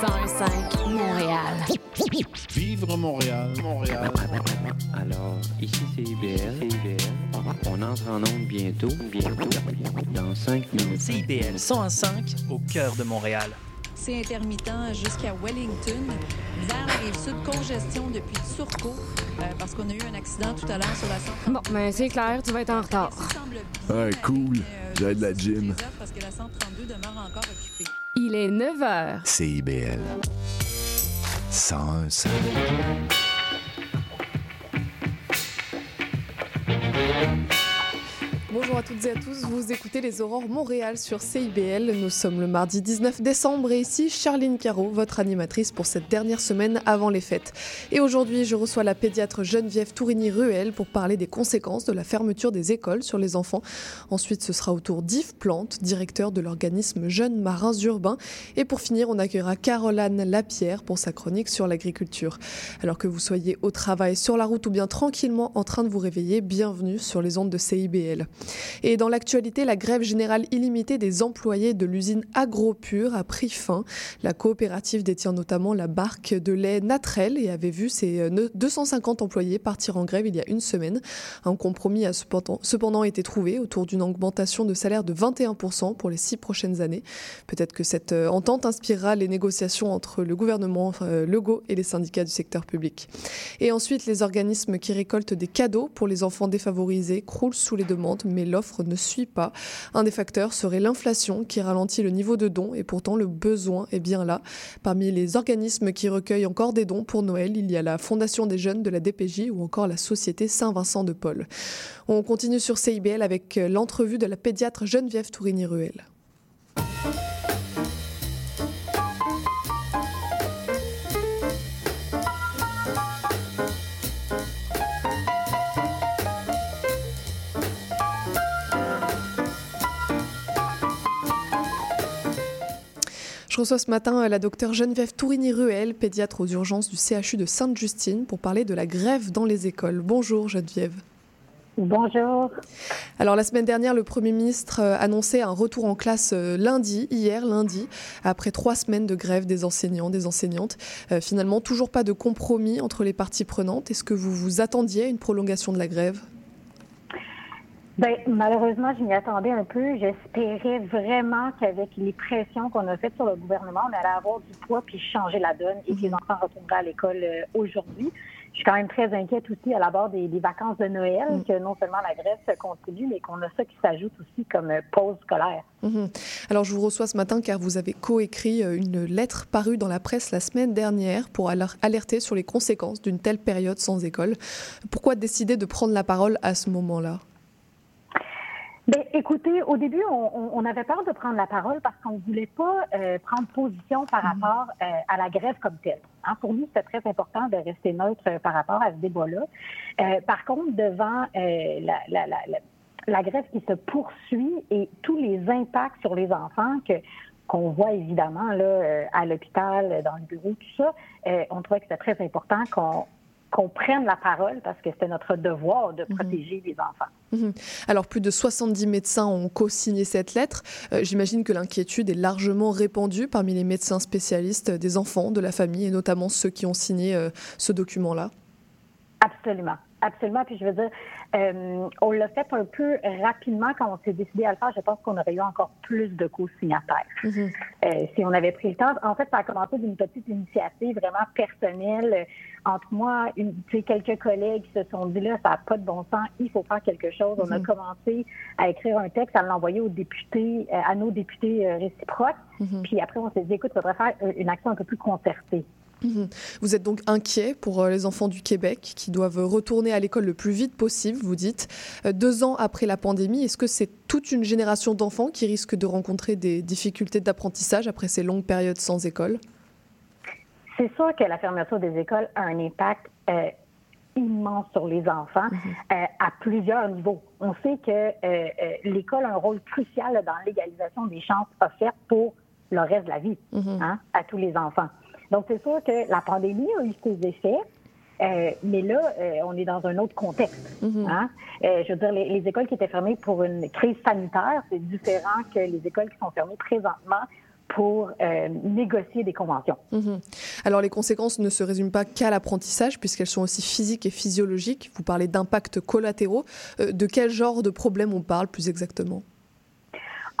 101.5 Montréal. Vivre Montréal, Montréal. Alors, ici c'est IBL. On entre en onde bientôt, bientôt, dans 5 minutes. CIBL 101.5 au cœur de Montréal. C'est intermittent jusqu'à Wellington. Vers la rive sud, congestion depuis Turcot, euh, parce qu'on a eu un accident tout à l'heure sur la 132. Bon, ben c'est clair, tu vas être en retard. Ouais, cool. J'ai de la gym. Parce que la 132 demeure encore occupée. Il est 9 h. CIBL. 101 Bonjour à toutes et à tous, vous écoutez les Aurores Montréal sur CIBL. Nous sommes le mardi 19 décembre et ici Charline Caro, votre animatrice pour cette dernière semaine avant les fêtes. Et aujourd'hui, je reçois la pédiatre Geneviève Tourigny-Ruel pour parler des conséquences de la fermeture des écoles sur les enfants. Ensuite, ce sera au tour d'Yves Plante, directeur de l'organisme Jeunes Marins Urbains. Et pour finir, on accueillera Caroline Lapierre pour sa chronique sur l'agriculture. Alors que vous soyez au travail, sur la route ou bien tranquillement en train de vous réveiller, bienvenue sur les ondes de CIBL. Et dans l'actualité, la grève générale illimitée des employés de l'usine AgroPure a pris fin. La coopérative détient notamment la barque de lait Natrel et avait vu ses 250 employés partir en grève il y a une semaine. Un compromis a cependant été trouvé autour d'une augmentation de salaire de 21% pour les six prochaines années. Peut-être que cette entente inspirera les négociations entre le gouvernement Legault et les syndicats du secteur public. Et ensuite, les organismes qui récoltent des cadeaux pour les enfants défavorisés croulent sous les demandes, mais l'offre ne suit pas. Un des facteurs serait l'inflation qui ralentit le niveau de dons et pourtant le besoin est bien là. Parmi les organismes qui recueillent encore des dons pour Noël, il y a la Fondation des jeunes de la DPJ ou encore la Société Saint-Vincent de Paul. On continue sur CIBL avec l'entrevue de la pédiatre Geneviève Tourigny-Ruel. Reçois ce matin la docteure Geneviève Tourigny-Ruel, pédiatre aux urgences du CHU de Sainte-Justine, pour parler de la grève dans les écoles. Bonjour Geneviève. Bonjour. Alors la semaine dernière, le Premier ministre annonçait un retour en classe lundi, hier lundi, après trois semaines de grève des enseignants, des enseignantes. Euh, finalement, toujours pas de compromis entre les parties prenantes. Est-ce que vous vous attendiez à une prolongation de la grève? Ben, malheureusement, je m'y attendais un peu. J'espérais vraiment qu'avec les pressions qu'on a faites sur le gouvernement, on allait avoir du poids puis changer la donne et que les enfants retourneraient à l'école euh, aujourd'hui. Je suis quand même très inquiète aussi à la barre des, des vacances de Noël, Mm. que non seulement la grève se continue, mais qu'on a ça qui s'ajoute aussi comme euh, pause scolaire. Mhm. Alors je vous reçois ce matin car vous avez coécrit euh, une lettre parue dans la presse la semaine dernière pour aler- alerter sur les conséquences d'une telle période sans école. Pourquoi décider de prendre la parole à ce moment-là? Ben, écoutez, au début, on, avait peur de prendre la parole parce qu'on ne voulait pas euh, prendre position par rapport euh, à la grève comme telle. Hein, pour nous, c'était très important de rester neutre euh, par rapport à ce débat-là. Euh, par contre, devant la, la, la, la, grève qui se poursuit et tous les impacts sur les enfants que qu'on voit évidemment là à l'hôpital, dans le bureau, tout ça, on trouvait que c'était très important qu'on qu'on prenne la parole parce que c'était notre devoir de protéger les enfants. Mhm. Alors plus de 70 médecins ont co-signé cette lettre. Euh, J'imagine que l'inquiétude est largement répandue parmi les médecins spécialistes des enfants, de la famille et notamment ceux qui ont signé euh, ce document-là. Absolument. Absolument. Puis je veux dire, euh, on l'a fait un peu rapidement quand on s'est décidé à le faire. Je pense qu'on aurait eu encore plus de co-signataires. Mhm. Euh, si on avait pris le temps. En fait, ça a commencé d'une petite initiative vraiment personnelle entre moi, une, quelques collègues qui se sont dit là, ça n'a pas de bon sens, il faut faire quelque chose. On a Mhm. commencé à écrire un texte, à l'envoyer aux députés, euh, à nos députés réciproques. Mhm. Puis après, on s'est dit, écoute, il faudrait faire une action un peu plus concertée. Mhm. Vous êtes donc inquiet pour euh, les enfants du Québec qui doivent retourner à l'école le plus vite possible, vous dites. Euh, Deux ans après la pandémie, est-ce que c'est toute une génération d'enfants qui risquent de rencontrer des difficultés d'apprentissage après ces longues périodes sans école? C'est sûr que la fermeture des écoles a un impact euh, immense sur les enfants euh, à plusieurs niveaux. On sait que euh, l'école a un rôle crucial dans l'égalisation des chances offertes pour le reste de la vie Mhm. hein, à tous les enfants. Donc, c'est sûr que la pandémie a eu ses effets, euh, mais là, euh, on est dans un autre contexte. Mhm. Hein? Euh, je veux dire, les, les écoles qui étaient fermées pour une crise sanitaire, c'est différent que les écoles qui sont fermées présentement pour négocier des conventions. Mhm. Alors les conséquences ne se résument pas qu'à l'apprentissage puisqu'elles sont aussi physiques et physiologiques. Vous parlez d'impacts collatéraux. De quel genre de problème on parle plus exactement?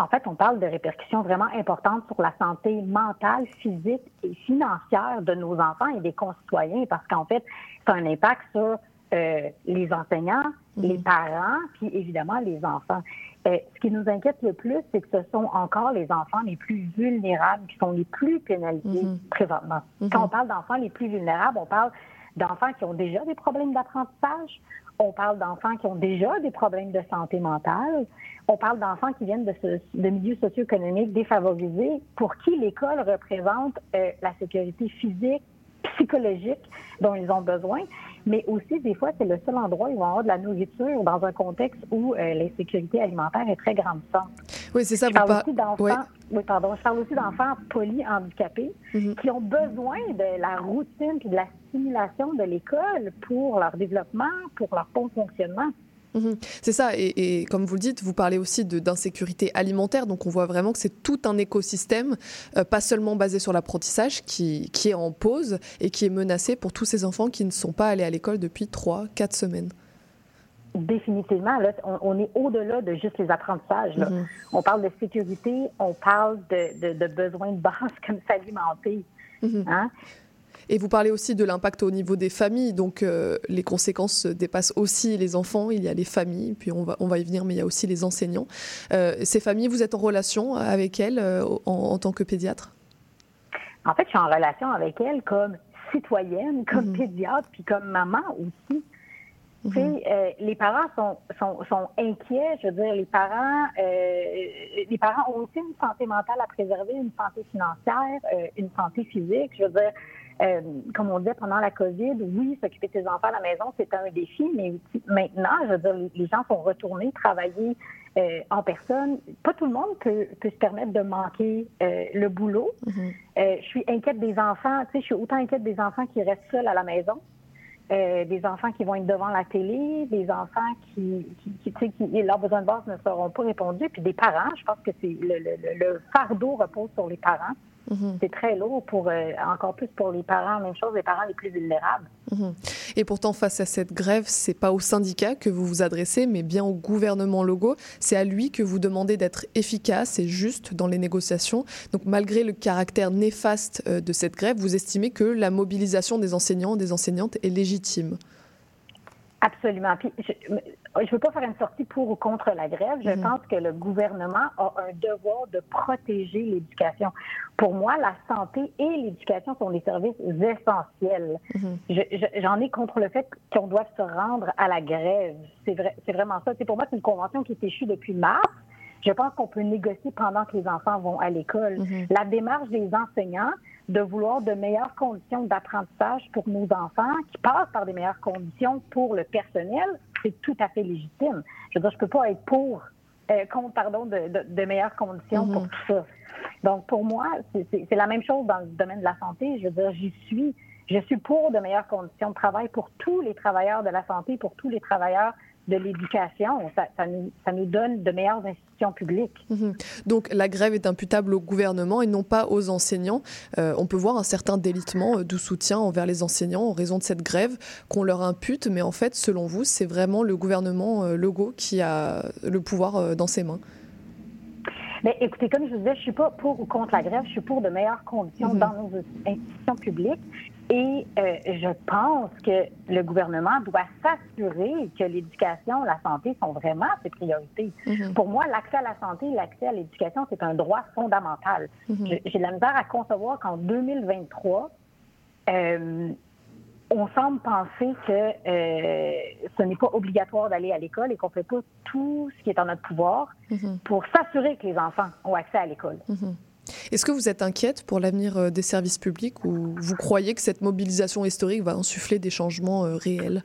En fait, on parle de répercussions vraiment importantes sur la santé mentale, physique et financière de nos enfants et des concitoyens parce qu'en fait, ça a un impact sur euh, les enseignants, mhm. les parents, puis évidemment les enfants. Euh, ce qui nous inquiète le plus, c'est que ce sont encore les enfants les plus vulnérables qui sont les plus pénalisés mhm. présentement. Mhm. Quand on parle d'enfants les plus vulnérables, on parle d'enfants qui ont déjà des problèmes d'apprentissage, on parle d'enfants qui ont déjà des problèmes de santé mentale, on parle d'enfants qui viennent de, de milieux socio-économiques défavorisés, pour qui l'école représente euh, la sécurité physique, psychologique dont ils ont besoin, mais aussi des fois c'est le seul endroit où ils vont avoir de la nourriture dans un contexte où euh, l'insécurité alimentaire est très grande. Oui, c'est ça. Je parle aussi d'enfants. Oui. pardon. Je parle aussi d'enfants polyhandicapés mm qui ont besoin de la routine et de la stimulation de l'école pour leur développement, pour leur bon fonctionnement. Mhm. C'est ça, et, comme vous le dites, vous parlez aussi d'insécurité alimentaire, donc on voit vraiment que c'est tout un écosystème, euh, pas seulement basé sur l'apprentissage, qui, qui, est en pause et qui est menacé pour tous ces enfants qui ne sont pas allés à l'école depuis 3-4 semaines. Définitivement, là, on, est au-delà de juste les apprentissages. Mhm. On parle de sécurité, on parle de, de, besoins de base comme s'alimenter. Mhm. Hein? Et vous parlez aussi de l'impact au niveau des familles, donc euh, les conséquences dépassent aussi les enfants, il y a les familles, puis on va, on va y venir, mais il y a aussi les enseignants. Euh, ces familles, vous êtes en relation avec elles euh, en, tant que pédiatre? En fait, je suis en relation avec elles comme citoyenne, comme mhm. pédiatre, puis comme maman aussi. Mhm. les parents sont, sont, sont, inquiets. Je veux dire, les parents, les parents ont aussi une santé mentale à préserver, une santé financière, une santé physique. Je veux dire, euh, comme on disait pendant la COVID, oui, s'occuper de ses enfants à la maison, c'est un défi, mais maintenant, je veux dire, les gens sont retournés travailler euh, en personne. Pas tout le monde peut, se permettre de manquer euh, le boulot. Mm-hmm. je suis inquiète des enfants, tu sais, je suis autant inquiète des enfants qui restent seuls à la maison. Des enfants qui vont être devant la télé, des enfants qui, qui, qui, qui, leurs besoins de base ne seront pas répondus, puis des parents. Je pense que c'est le, le fardeau repose sur les parents. Mhm. C'est très lourd pour euh, encore plus pour les parents, même chose, les parents les plus vulnérables. Mhm. Et pourtant, face à cette grève, c'est pas au syndicat que vous vous adressez, mais bien au gouvernement logo. C'est à lui que vous demandez d'être efficace et juste dans les négociations. Donc, malgré le caractère néfaste euh, de cette grève, vous estimez que la mobilisation des enseignants et des enseignantes est légitime? Absolument. Puis je ne veux pas faire une sortie pour ou contre la grève. Je mhm. pense que le gouvernement a un devoir de protéger l'éducation. Pour moi, la santé et l'éducation sont des services essentiels. Mhm. J'en ai contre le fait qu'on doive se rendre à la grève. C'est vrai, c'est vraiment ça. C'est pour moi, c'est une convention qui est échue depuis mars. Je pense qu'on peut négocier pendant que les enfants vont à l'école. Mhm. La démarche des enseignants, de vouloir de meilleures conditions d'apprentissage pour nos enfants, qui passent par des meilleures conditions pour le personnel, c'est tout à fait légitime. Je veux dire, je peux pas être pour, euh, contre, pardon, de, de, meilleures conditions pour mhm. tout ça. Donc, pour moi, c'est la même chose dans le domaine de la santé. Je veux dire, j'y suis. Je suis pour de meilleures conditions de travail pour tous les travailleurs de la santé, pour tous les travailleurs de l'éducation. Ça, nous, donne de meilleures institutions publiques. Mhm. Donc la grève est imputable au gouvernement et non pas aux enseignants. Euh, on peut voir un certain délitement euh, du soutien envers les enseignants en raison de cette grève qu'on leur impute, mais en fait, selon vous, c'est vraiment le gouvernement euh, Legault qui a le pouvoir dans ses mains? Mais écoutez, comme je vous disais, je suis pas pour ou contre la grève, je suis pour de meilleures conditions mhm. dans nos institutions publiques. Et euh, je pense que le gouvernement doit s'assurer que l'éducation, la santé sont vraiment ses priorités. Mhm. Pour moi, l'accès à la santé, l'accès à l'éducation, c'est un droit fondamental. Mhm. J'ai de la misère à concevoir qu'en 2023, euh, on semble penser que euh, ce n'est pas obligatoire d'aller à l'école et qu'on fait pas tout ce qui est en notre pouvoir mhm. pour s'assurer que les enfants ont accès à l'école. Est-ce que vous êtes inquiète pour l'avenir euh, des services publics ou vous croyez que cette mobilisation historique va insuffler des changements euh, réels?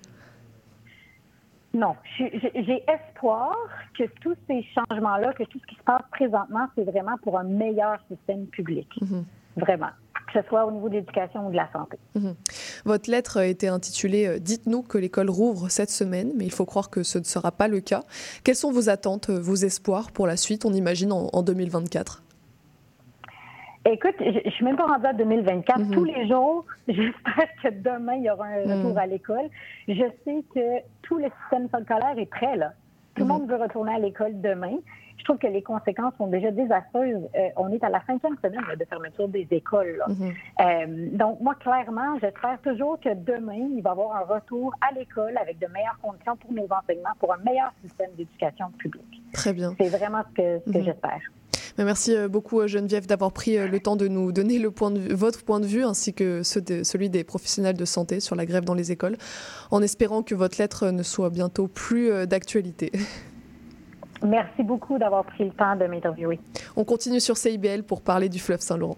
Non, j'ai espoir que tous ces changements-là, que tout ce qui se passe présentement, c'est vraiment pour un meilleur système public. Mhm. Vraiment que ce soit au niveau de l'éducation ou de la santé. Mhm. Votre lettre était intitulée euh, Dites-nous que l'école rouvre cette semaine, mais il faut croire que ce ne sera pas le cas. Quelles sont vos attentes, vos espoirs pour la suite, on imagine, en, en 2024 Écoute, je, ne suis même pas rendue à 2024. Mhm. Tous les jours, j'espère que demain, il y aura un retour mhm. à l'école. Je sais que tout le système scolaire est prêt, là. Tout le mhm. monde veut retourner à l'école demain. Je trouve que les conséquences sont déjà désastreuses. Euh, on est à la cinquième semaine de fermeture des écoles. Euh, donc, moi, clairement, j'espère toujours que demain, il va y avoir un retour à l'école avec de meilleures conditions pour nos enseignements, pour un meilleur système d'éducation publique. Très bien. C'est vraiment ce que j'espère. Merci euh, beaucoup euh, Geneviève d'avoir pris euh, le temps de nous donner le point de votre point de vue ainsi que celui des professionnels de santé sur la grève dans les écoles, en espérant que votre lettre ne soit bientôt plus d'actualité. Merci beaucoup d'avoir pris le temps de m'interviewer. On continue sur CIBL pour parler du fleuve Saint-Laurent.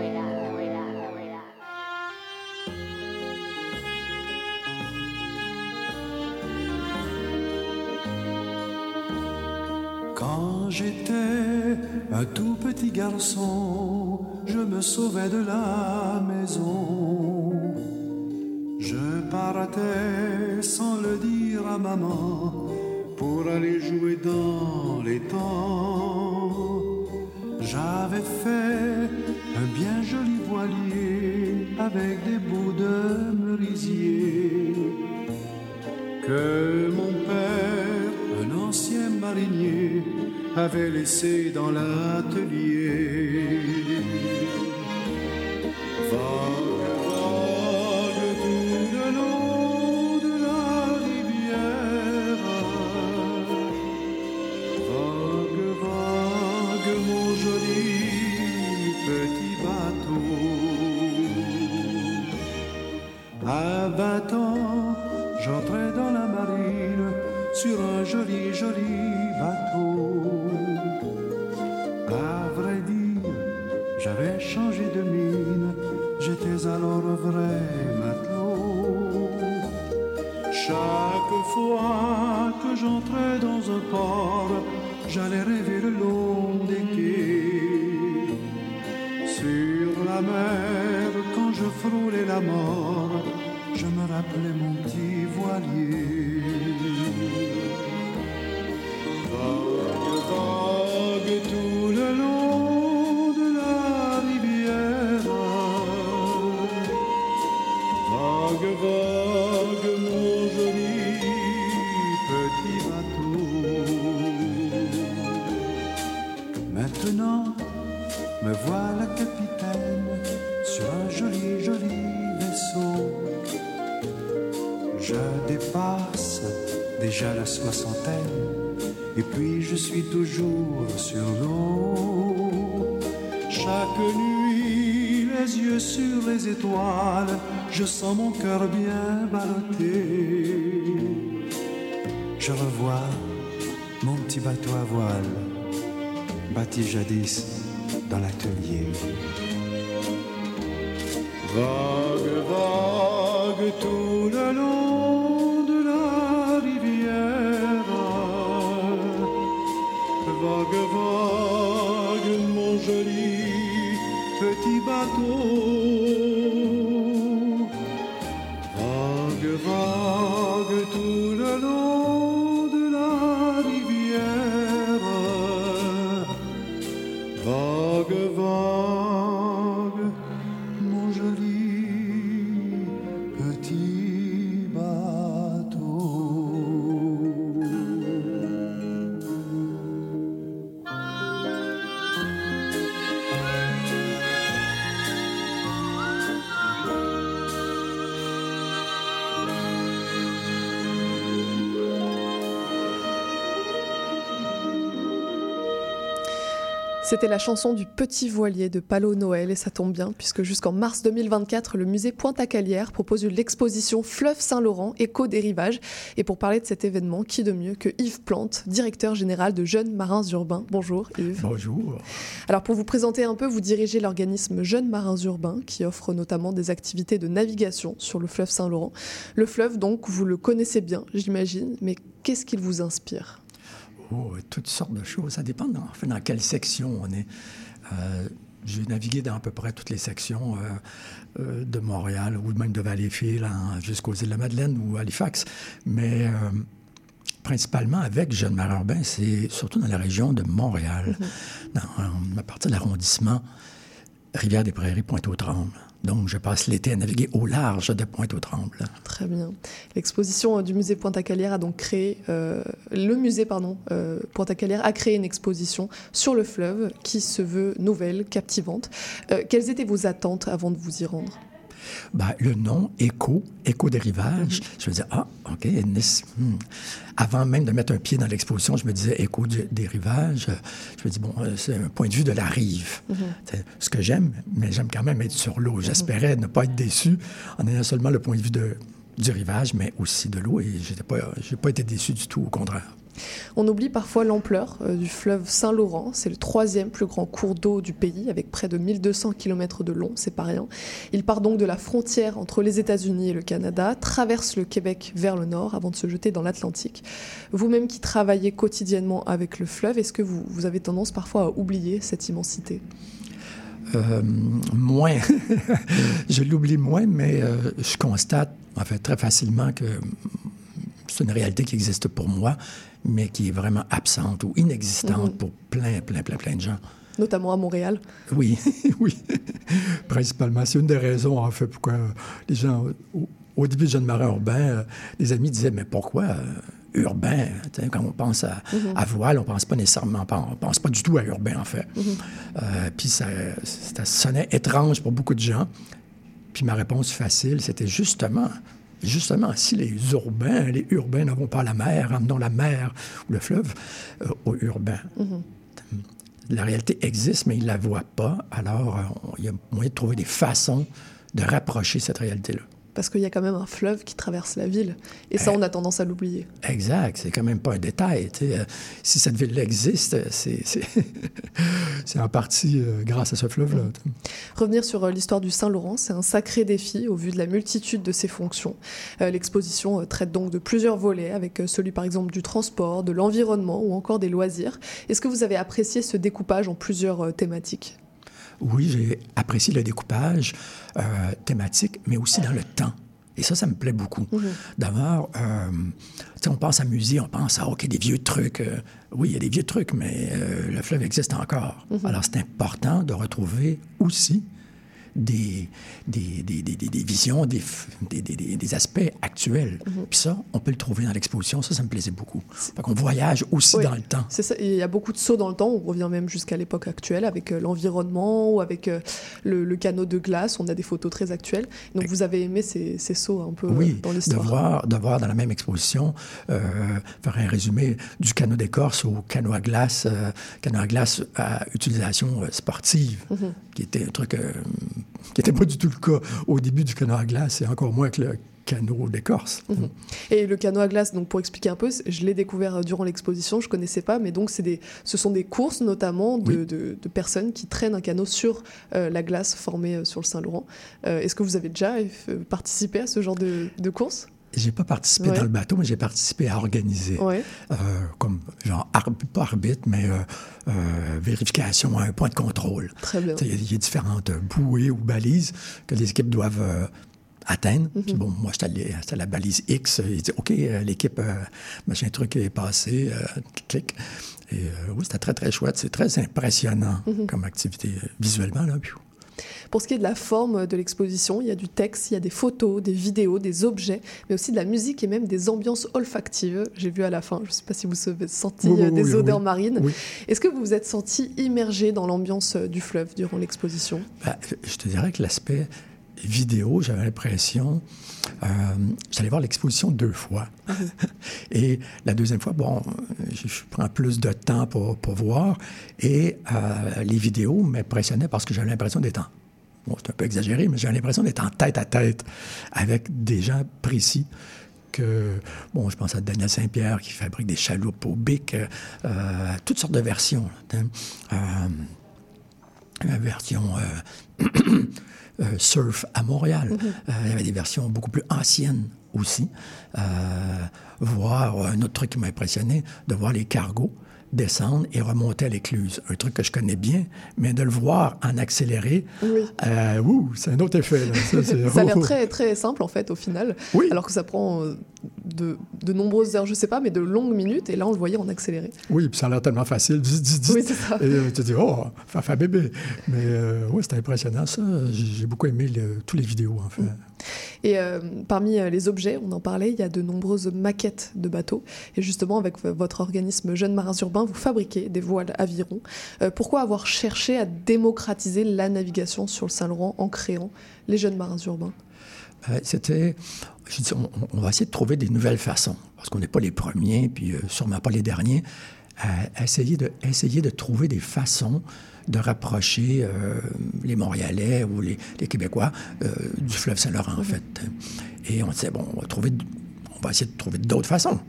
J'étais un tout petit garçon, je me sauvais de la maison. Je partais sans le dire à maman pour aller jouer dans les temps. J'avais fait un bien joli voilier avec des bouts de merisier que mon père, un ancien marinier, avait laissé dans l'atelier. Bien ballotté. Je revois mon petit bateau à voile, bâti jadis dans l'atelier. Vague, vague tout le long de la rivière. Vague, vague C'était la chanson du Petit Voilier de Palo Noël et ça tombe bien puisque jusqu'en mars 2024, le musée Pointe-à-Calière propose l'exposition Fleuve Saint-Laurent, écho des rivages. Et pour parler de cet événement, qui de mieux que Yves Plante, directeur général de Jeunes Marins Urbains. Bonjour Yves. Bonjour. Alors pour vous présenter un peu, vous dirigez l'organisme Jeunes Marins Urbains qui offre notamment des activités de navigation sur le fleuve Saint-Laurent. Le fleuve donc, vous le connaissez bien, j'imagine, mais qu'est-ce qu'il vous inspire? Oh, toutes sortes de choses. Ça dépend dans, enfin, dans quelle section on est. Euh, j'ai navigué dans à peu près toutes les sections euh, euh, de Montréal ou même de Valleyfield jusqu'aux îles de la Madeleine ou Halifax. Mais euh, principalement avec Jeune Marin Urbain, c'est surtout dans la région de Montréal, dans, à partir de l'arrondissement Rivière-des-Prairies, Pointe-aux-Trembles. Donc, je passe l'été à naviguer au large de Pointe-aux-Trembles. Très bien. L'exposition euh, du musée Pointe-à-Calière a donc créé, euh, le musée pardon, euh, Pointe-à-Calière a créé une exposition sur le fleuve qui se veut nouvelle, captivante. Quelles étaient vos attentes avant de vous y rendre? Ben, le nom, Écho, Écho des rivages, je me disais, ah, OK, Nice. hmm. Avant même de mettre un pied dans l'exposition, je me disais Écho du- des rivages. Je me dis, bon, euh, c'est un point de vue de la rive. C'est ce que j'aime, mais j'aime quand même être sur l'eau. J'espérais ne pas être déçu en ayant seulement le point de vue de, du rivage, mais aussi de l'eau, et je n'ai pas, été déçu du tout, au contraire. On oublie parfois l'ampleur euh, du fleuve Saint-Laurent. C'est le troisième plus grand cours d'eau du pays, avec près de 1200 km de long, c'est pas rien. Il part donc de la frontière entre les États-Unis et le Canada, traverse le Québec vers le nord avant de se jeter dans l'Atlantique. Vous-même qui travaillez quotidiennement avec le fleuve, est-ce que vous, vous avez tendance parfois à oublier cette immensité? Euh, moins. je l'oublie moins, mais euh, je constate, en fait, très facilement que c'est une réalité qui existe pour moi, mais qui est vraiment absente ou inexistante Mhm. pour plein, plein, plein, plein de gens. Notamment à Montréal. Oui, oui. Principalement. C'est une des raisons, en fait, pourquoi les gens, au, au début de Jeune Marin Urbain, euh, les amis disaient, mais pourquoi euh, urbain? Quand on pense à, Mhm. à voile, on pense pas nécessairement, on pense pas du tout à urbain, en fait. Mhm. Euh, puis ça, ça sonnait étrange pour beaucoup de gens. Puis ma réponse facile, c'était justement, justement, si les urbains, les urbains n'avons pas la mer, amenons la mer ou le fleuve euh, aux urbains. Mhm. La réalité existe, mais ils ne la voient pas. Alors, euh, il y a moyen de trouver des façons de rapprocher cette réalité-là. Parce qu'il y a quand même un fleuve qui traverse la ville. Et ça, on a tendance à l'oublier. Exact, c'est quand même pas un détail. Euh, Si cette ville-là existe, c'est, en partie euh, grâce à ce fleuve-là. Revenir sur euh, l'histoire du Saint-Laurent, c'est un sacré défi au vu de la multitude de ses fonctions. L'exposition traite donc de plusieurs volets, avec celui par exemple du transport, de l'environnement ou encore des loisirs. Est-ce que vous avez apprécié ce découpage en plusieurs thématiques? Oui, j'ai apprécié le découpage euh, thématique, mais aussi dans le temps. Et ça, ça me plaît beaucoup. D'abord, euh, on pense à musée, on pense à, OK, des vieux trucs. euh, oui, il y a des vieux trucs, mais euh, le fleuve existe encore. Mhm. Alors, c'est important de retrouver aussi des, des, des, des, visions, des, f- des, des- des- des aspects actuels. Puis ça, on peut le trouver dans l'exposition. Ça, ça me plaisait beaucoup. Fait qu'on voyage aussi Oui, dans le temps. C'est ça, il y a beaucoup de sauts dans le temps, on revient même jusqu'à l'époque actuelle avec euh, l'environnement ou avec euh, le, le canot de glace, on a des photos très actuelles. Donc vous avez aimé ces, ces sauts un peu euh, Oui, dans de l'histoire voir, de voir dans la même exposition, euh, faire un résumé du canot d'écorce au canot à glace, euh, canot à glace à utilisation euh, sportive, Mhm. qui était un truc euh, qui n'était pas du tout le cas au début du canot à glace, et encore moins que le canot d'écorce. Mhm. Et le canot à glace, donc pour expliquer un peu, je l'ai découvert euh, durant l'exposition, je connaissais pas, mais donc c'est des, ce sont des courses notamment de, de, de personnes qui traînent un canot sur euh, la glace formée euh, sur le Saint-Laurent. Euh, Est-ce que vous avez déjà participé à ce genre de, de course? J'ai pas participé Ouais. dans le bateau, mais j'ai participé à organiser. Ouais. Euh, comme, genre, arb- pas arbitre, mais euh, euh, vérification à un point de contrôle. Très bien. Il y, a- il y a différentes bouées ou balises que les équipes doivent atteindre. Mhm. Puis bon, moi, j'étais à la balise X. Il dit, OK, l'équipe, machin truc est passé. clic. Et oui, c'était très, très chouette. C'est très impressionnant Mhm. comme activité visuellement. Là. Puis, Pour ce qui est de la forme de l'exposition, il y a du texte, il y a des photos, des vidéos, des objets, mais aussi de la musique et même des ambiances olfactives. J'ai vu à la fin, je ne sais pas si vous avez senti Oui, oui, euh, des oui, odeurs marines. Est-ce que vous vous êtes senti immergé dans l'ambiance euh, du fleuve durant l'exposition? Ben, je te dirais que l'aspect vidéo, j'avais l'impression, euh, j'allais voir l'exposition deux fois. et la deuxième fois, bon, je, je prends plus de temps pour, pour voir. Et euh, les vidéos m'impressionnaient parce que j'avais l'impression d'être en... Bon, c'est un peu exagéré, mais j'avais l'impression d'être en tête à tête avec des gens précis que, bon, je pense à Daniel Saint-Pierre qui fabrique des chaloupes au bic, euh, euh, toutes sortes de versions. hein. Euh, la version euh, surf à Montréal. Mhm. Euh, il y avait des versions beaucoup plus anciennes aussi. Voir un autre truc qui m'a impressionné, de voir les cargos descendre et remonter à l'écluse. Un truc que je connais bien, mais de le voir en accéléré, Oui. euh, ouh, c'est un autre effet. là. Ça, a l'air très, très simple en fait au final, alors que ça prend euh, de, de nombreuses heures, je sais pas, mais de longues minutes, et là on le voyait en accéléré. Oui, puis ça a l'air tellement facile. Dis, dis, dis. Oui, c'est ça. Et euh, tu te dis, oh, fafa bébé. Mais euh, oui, c'était impressionnant, ça. J'ai beaucoup aimé le- tous les vidéos, en fait. Et euh, parmi euh, les objets, on en parlait, il y a de nombreuses maquettes de bateaux. Et justement, avec votre organisme Jeunes Marins Urbains, vous fabriquez des voiles aviron. Euh, pourquoi avoir cherché à démocratiser la navigation sur le Saint-Laurent en créant les Jeunes Marins Urbains? Euh, C'était. On, va essayer de trouver des nouvelles façons, parce qu'on n'est pas les premiers, puis euh, sûrement pas les derniers, à essayer de, trouver des façons de rapprocher euh, les Montréalais ou les, Québécois euh, du fleuve Saint-Laurent, en fait. Et on disait, bon, on va, trouver, essayer de trouver d'autres façons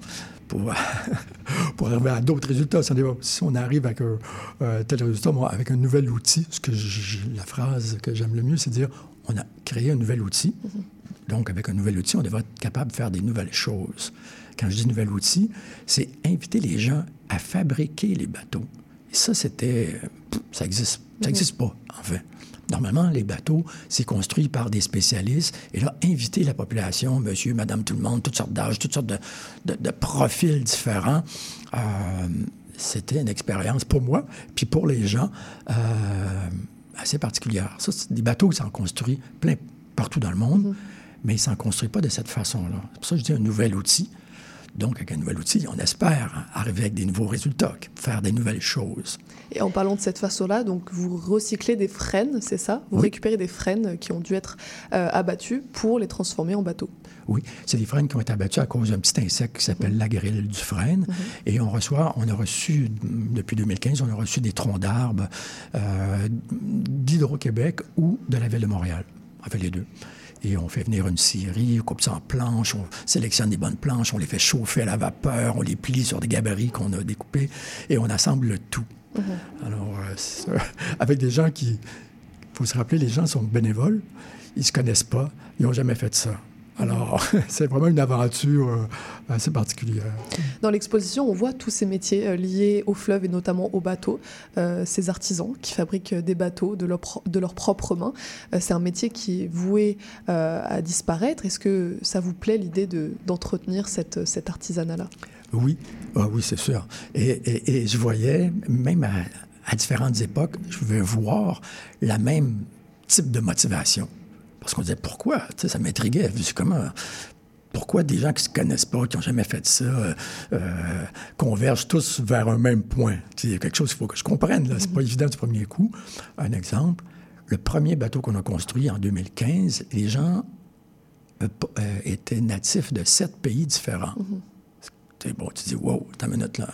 pour, pour arriver à d'autres résultats. Si on, arrive avec un tel résultat, moi, avec un nouvel outil, ce la phrase que j'aime le mieux, c'est dire on a créé un nouvel outil. Donc, avec un nouvel outil, on devrait être capable de faire des nouvelles choses. Quand je dis nouvel outil, c'est inviter les gens à fabriquer les bateaux. Et ça, c'était. Ça existe, ça existe pas, en fait. Normalement, les bateaux, c'est construit par des spécialistes. Et là, inviter la population, monsieur, madame, tout le monde, toutes sortes d'âges, toutes sortes de, de- de profils différents, euh, c'était une expérience pour moi, puis pour les gens, euh, assez particulière. Ça, c'est des bateaux qui sont construits plein partout dans le monde, mais ils ne s'en construisent pas de cette façon-là. C'est pour ça que je dis un nouvel outil. Donc, avec un nouvel outil, on espère arriver avec des nouveaux résultats, faire des nouvelles choses. Et en parlant de cette façon-là, donc vous recyclez des frênes, c'est ça? Vous Oui. récupérez des frênes qui ont dû être euh, abattus pour les transformer en bateaux. Oui, c'est des frênes qui ont été abattus à cause d'un petit insecte qui s'appelle la grille du frêne. Et on reçoit, on a reçu, depuis 2015, on a reçu des troncs d'arbres euh, d'Hydro-Québec ou de la Ville de Montréal. On fait les deux. Et on fait venir une scierie, on coupe ça en planches, on sélectionne des bonnes planches, on les fait chauffer à la vapeur, on les plie sur des gabarits qu'on a découpés et on assemble le tout. Alors, euh, avec des gens qui. Il faut se rappeler, les gens sont bénévoles, ils se connaissent pas, ils n'ont jamais fait ça. Alors, c'est vraiment une aventure euh, assez particulière. Dans l'exposition, on voit tous ces métiers euh, liés au fleuve et notamment aux bateaux, euh, ces artisans qui fabriquent des bateaux de, leur pro- de leurs propres mains. Euh, c'est un métier qui est voué euh, à disparaître. Est-ce que ça vous plaît l'idée de- d'entretenir cette, cet artisanat-là? Oui, ah oui, c'est sûr. Et, et- et je voyais, même à, à différentes époques, je pouvais voir la même type de motivation. Parce qu'on disait, pourquoi? Tu sais, ça m'intriguait. Comment? Pourquoi des gens qui ne se connaissent pas, qui n'ont jamais fait ça, euh, euh, convergent tous vers un même point? Il y a quelque chose qu'il faut que je comprenne. Ce n'est pas évident du premier coup. Un exemple, le premier bateau qu'on a construit en 2015, les gens euh, euh, étaient natifs de sept pays différents. Tu sais, bon, tu dis, wow, attends une minute, là,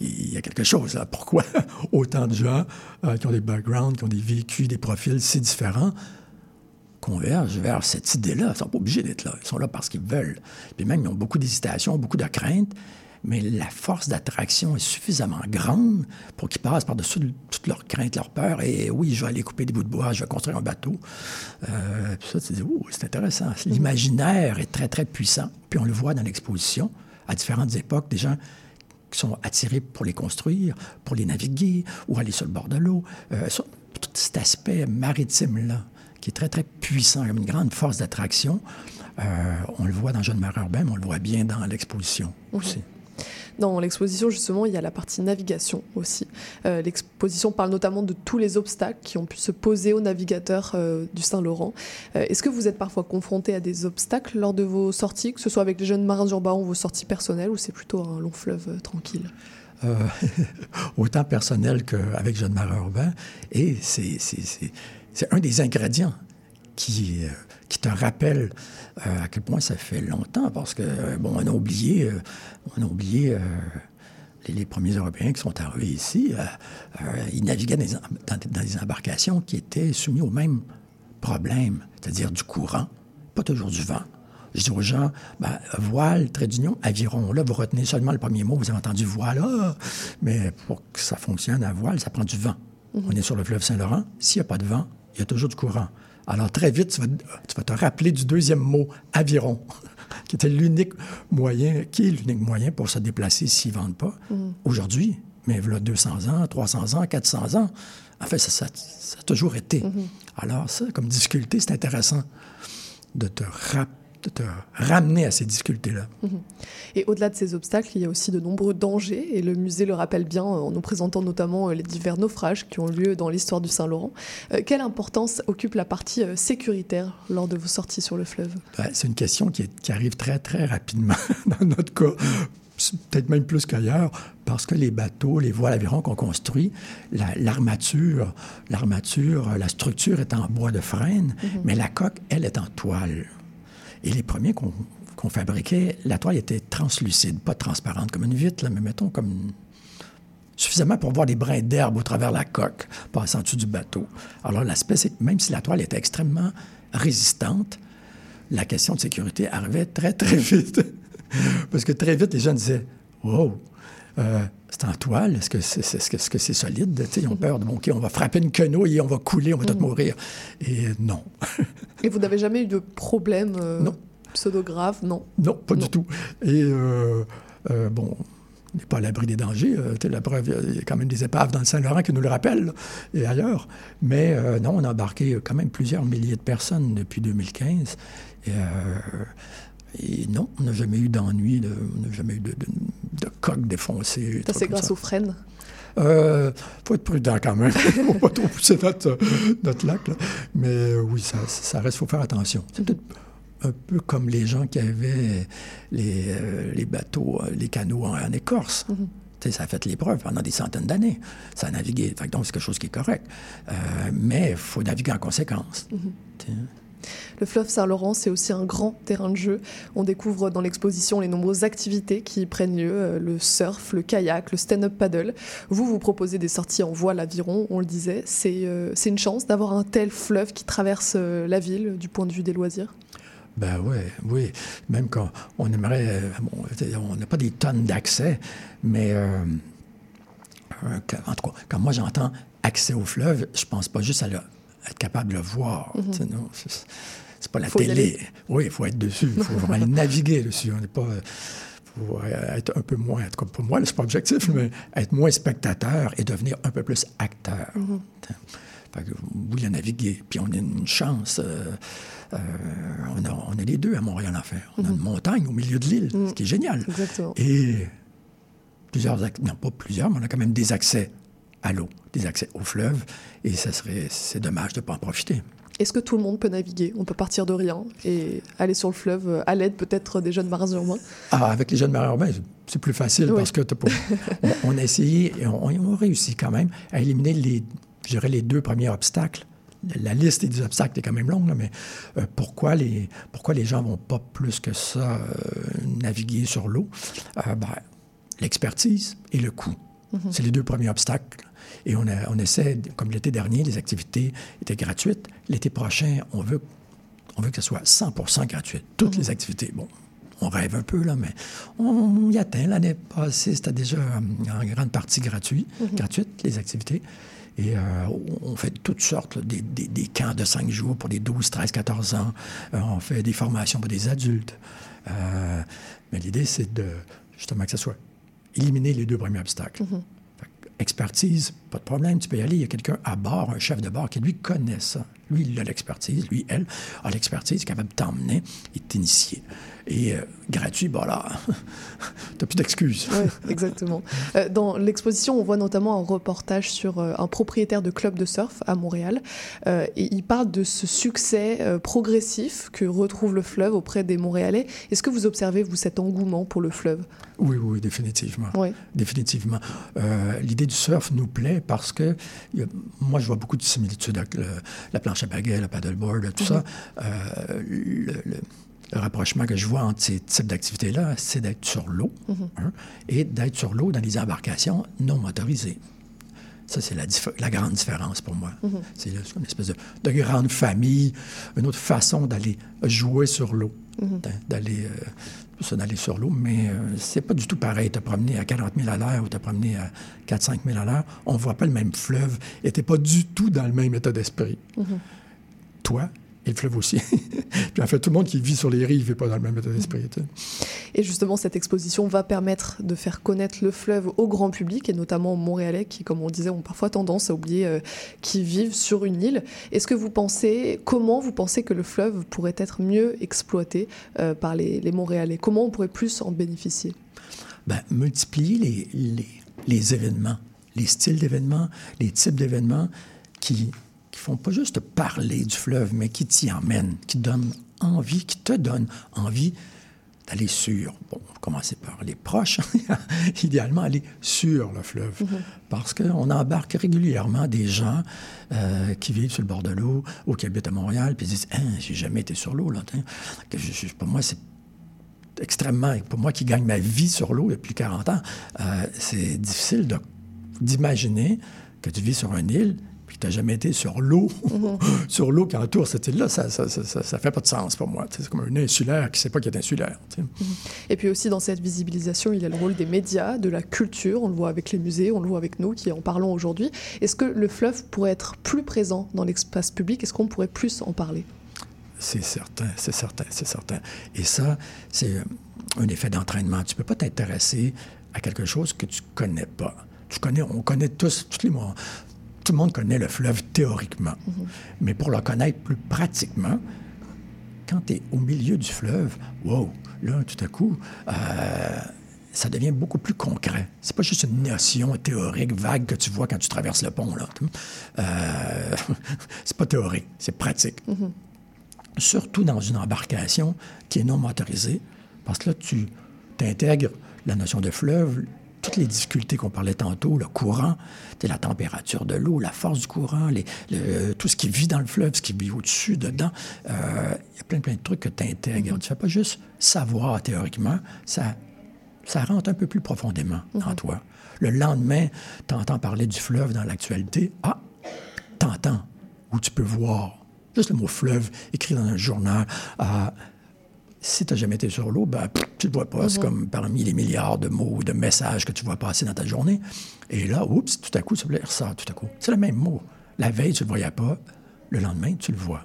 il y a quelque chose, là. Pourquoi autant de gens euh, qui ont des backgrounds, qui ont des vécus, des profils si différents? Convergent vers cette idée-là. Ils ne sont pas obligés d'être là. Ils sont là parce qu'ils veulent. Puis même, ils ont beaucoup d'hésitation, beaucoup de craintes, mais la force d'attraction est suffisamment grande pour qu'ils passent par-dessus toutes leurs craintes, leurs peurs. Et oui, je vais aller couper des bouts de bois, je vais construire un bateau. Euh, puis ça, tu dis, oh, c'est intéressant. L'imaginaire est très, très puissant. Puis on le voit dans l'exposition, à différentes époques, des gens qui sont attirés pour les construire, pour les naviguer ou aller sur le bord de l'eau. Euh, tout cet aspect maritime-là, qui est très, très puissant, comme une grande force d'attraction. Euh, on le voit dans Jeune Marin urbain, mais on le voit bien dans l'exposition aussi. Dans l'exposition, justement, il y a la partie navigation aussi. Euh, l'exposition parle notamment de tous les obstacles qui ont pu se poser aux navigateurs euh, du Saint-Laurent. Euh, est-ce que vous êtes parfois confronté à des obstacles lors de vos sorties, que ce soit avec les jeunes marins urbains ou vos sorties personnelles, ou c'est plutôt un long fleuve tranquille? Autant personnel qu'avec Jeunes Marins urbains. Et c'est un des ingrédients qui, qui te rappelle à quel point ça fait longtemps, parce que, bon, on a oublié on a oublié euh, les, premiers Européens qui sont arrivés ici. Euh, euh, ils naviguaient dans des, embarcations qui étaient soumises au même problème, c'est-à-dire du courant, pas toujours du vent. Je dis aux gens, ben, voile, trait d'union, aviron. Là, vous retenez seulement le premier mot, vous avez entendu voile, ah! mais pour que ça fonctionne à voile, ça prend du vent. Mm-hmm. On est sur le fleuve Saint-Laurent. S'il n'y a pas de vent, il y a toujours du courant. Alors, très vite, tu vas te rappeler du deuxième mot, aviron. qui était l'unique moyen, qui est l'unique moyen pour se déplacer s'ils ne vendent pas. Mm. Aujourd'hui, mais voilà 200 ans, 300 ans, 400 ans, en fait, ça, a toujours été. Mm-hmm. Alors ça, comme difficulté, c'est intéressant de te rappeler te ramener à ces difficultés-là. Mhm. Et au-delà de ces obstacles, il y a aussi de nombreux dangers, et le musée le rappelle bien en nous présentant notamment euh, les divers naufrages qui ont lieu dans l'histoire du Saint-Laurent. Euh, quelle importance occupe la partie euh, sécuritaire lors de vos sorties sur le fleuve? Ben, C'est une question qui, arrive très, très rapidement dans notre cas peut-être même plus qu'ailleurs, parce que les bateaux, les voiles avirons qu'on construit, l'armature, l'armature, la structure est en bois de frêne, mhm. mais la coque, elle, est en toile. Et les premiers qu'on fabriquait, la toile était translucide, pas transparente comme une vitre, mais mettons comme suffisamment pour voir des brins d'herbe au travers la coque passant dessus du bateau. Alors l'aspect, c'est que même si la toile était extrêmement résistante, la question de sécurité arrivait très, très vite. Parce que très vite, les gens disaient Wow, euh, c'est en toile, est-ce que c'est -ce que, solide? ils ont peur de, bon, OK, on va frapper une quenouille et on va couler, on va tout mm. mourir. Et non. et vous n'avez jamais eu de problème euh, non. pseudo-grave? Non. Non, pas du tout. Et euh, bon, on n'est pas à l'abri des dangers. la preuve, il y a quand même des épaves dans le Saint-Laurent qui nous le rappellent et ailleurs. Mais non, on a embarqué quand même plusieurs milliers de personnes depuis 2015. Et, et non, on n'a jamais eu d'ennui, on n'a jamais eu de, de, coque défoncée. Ça, c'est grâce aux frênes? Il euh, faut être prudent quand même. Faut pas trop pousser notre, notre lac. Mais euh, oui, ça, ça reste, il faut faire attention. C'est peut-être un peu comme les gens qui avaient les, euh, les bateaux, les canaux en, écorce. Mm-hmm. Ça a fait l'épreuve pendant des centaines d'années. Ça a navigué. donc, c'est quelque chose qui est correct. mais il faut naviguer en conséquence. Mm-hmm. Le fleuve Saint-Laurent, c'est aussi un grand terrain de jeu. On découvre dans l'exposition les nombreuses activités qui prennent lieu, euh, le surf, le kayak, le stand-up paddle. Vous, vous proposez des sorties en voile aviron, on le disait. C'est euh, une chance d'avoir un tel fleuve qui traverse euh, la ville du point de vue des loisirs? Ben oui, oui. Même quand on aimerait, on n'a pas des tonnes d'accès, mais en tout cas, quand moi j'entends accès au fleuve, je pense pas juste à être capable de le voir. Mm-hmm. C'est pas la télé. Oui, il faut être dessus. Il faut vraiment naviguer dessus. On n'est pas. faut être un peu moins, pour moi, c'est pas objectif, mais être moins spectateur et devenir un peu plus acteur. Mm -hmm. oui, il a navigué. Puis on a une chance. Euh, euh, on, a, on, a, les deux à Montréal, en fait. On a une mm-hmm. montagne au milieu de l'île, ce qui est génial. Exactement. Et plusieurs, non pas plusieurs, mais on a quand même des accès à l'eau, des accès au fleuve. Et ça serait, c'est dommage de ne pas en profiter. Est-ce que tout le monde peut naviguer? On peut partir de rien et aller sur le fleuve euh, à l'aide peut-être des jeunes marins urbains? Ah, Avec les jeunes marins urbains, c'est plus facile parce que on, a essayé et on, a réussi quand même à éliminer les, les deux premiers obstacles. La liste des obstacles est quand même longue, mais euh, pourquoi, les, pourquoi les gens vont pas plus que ça euh, naviguer sur l'eau? Ben, L'expertise et le coût. Mm-hmm. C'est les deux premiers obstacles. Et on, a, on essaie, comme l'été dernier, les activités étaient gratuites. L'été prochain, on veut On veut que ce soit 100% gratuit. Toutes les activités. Bon, on rêve un peu, là, mais on y atteint. L'année passée, c'était déjà euh, en grande partie gratuit, gratuite, les activités. Et euh, on fait toutes sortes, là, des, des- des camps de cinq jours pour les 12, 13, 14 ans. Euh, on fait des formations pour des adultes. Euh, mais l'idée, c'est de, justement, que ce soit éliminer les deux premiers obstacles. Que Expertise, pas de problème, tu peux y aller. Il y a quelqu'un à bord, un chef de bord qui, lui, connaît ça. Lui, il a l'expertise. Lui, elle, a l'expertise, capable de t'emmener et de t'initier. Et euh, gratuit, bah là, t'as plus d'excuses. Oui, exactement. Euh, Dans l'exposition, on voit notamment un reportage sur euh, un propriétaire de club de surf à Montréal. Et il parle de ce succès progressif que retrouve le fleuve auprès des Montréalais. Est-ce que vous observez, vous, cet engouement pour le fleuve? Oui, oui, définitivement. Définitivement. L'idée du surf nous plaît parce que moi, je vois beaucoup de similitudes avec le- la planche à baguette, le paddleboard, tout ça. Euh, le, rapprochement que je vois entre ces types d'activités-là, c'est d'être sur l'eau hein, et d'être sur l'eau dans les embarcations non motorisées. Ça, c'est la, grande différence pour moi. C'est une espèce de, de grande famille, une autre façon d'aller jouer sur l'eau, d'a- d'aller euh, ça, d'aller sur l'eau, mais euh, c'est pas du tout pareil. Te promener à 40 000 à l'heure ou te promener à 4-5 000 à l'heure, on voit pas le même fleuve et t'es pas du tout dans le même état d'esprit. Mhm. Toi et le fleuve aussi. Puis en fait, tout le monde qui vit sur les rives n'est pas dans le même état d'esprit. Et justement, cette exposition va permettre de faire connaître le fleuve au grand public, et notamment aux Montréalais qui, comme on disait, ont parfois tendance à oublier euh, qu'ils vivent sur une île. Est-ce que vous pensez, comment vous pensez que le fleuve pourrait être mieux exploité euh, par les, les Montréalais? Comment on pourrait plus en bénéficier? Ben, multiplier les, les, les événements, les styles d'événements, les types d'événements qui font pas juste parler du fleuve, mais qui t'y emmènent, qui donnent envie, qui te donnent envie d'aller sur, bon, on va commencer par les proches, idéalement aller sur le fleuve, parce qu'on embarque régulièrement des gens euh, qui vivent sur le bord de l'eau ou qui habitent à Montréal, puis ils disent, hein, j'ai jamais été sur l'eau, là, que je, pour moi, c'est extrêmement, pour moi qui gagne ma vie sur l'eau depuis 40 ans, euh, c'est difficile d'imaginer que tu vis sur une île tu n'as jamais été sur l'eau, sur l'eau qui entoure cette île-là, ça ça, ça, ça- ça fait pas de sens pour moi. C'est comme un insulaire qui ne sait pas qu'il est insulaire. sais. Et puis aussi dans cette visibilisation, il y a le rôle des médias, de la culture, on le voit avec les musées, on le voit avec nous qui en parlons aujourd'hui. Est-ce que le fleuve pourrait être plus présent dans l'espace public? Est-ce qu'on pourrait plus en parler? C'est certain, c'est certain, c'est certain. Et ça, c'est euh, un effet d'entraînement. Tu ne peux pas t'intéresser à quelque chose que tu ne connais pas. Tu connais, on connaît tous, tous les mois, tout le monde connaît le fleuve théoriquement. Mais pour le connaître plus pratiquement, quand tu es au milieu du fleuve, wow, là, tout à coup, euh, ça devient beaucoup plus concret. C'est pas juste une notion théorique vague que tu vois quand tu traverses le pont. Là. Euh, c'est pas théorique, c'est pratique surtout dans une embarcation qui est non motorisée, parce que là, tu t'intègres la notion de fleuve, toutes les difficultés qu'on parlait tantôt, le courant, la température de l'eau, la force du courant, les- le- tout ce qui vit dans le fleuve, ce qui vit au-dessus, dedans. Euh, Il y a plein, plein de trucs que tu intègres. Tu ne fais pas juste savoir théoriquement, ça, ça rentre un peu plus profondément en toi. Le lendemain, tu entends parler du fleuve dans l'actualité. Ah, t'entends, ou tu peux voir. Juste le mot fleuve écrit dans un journal. Ah, si tu n'as jamais été sur l'eau, ben, pff, tu ne le vois pas. C'est Mhm. comme parmi les milliards de mots, de messages que tu vois passer dans ta journée. Et là, oups, tout à coup, ça ressort tout à coup. C'est le même mot. La veille, tu ne le voyais pas. Le lendemain, tu le vois.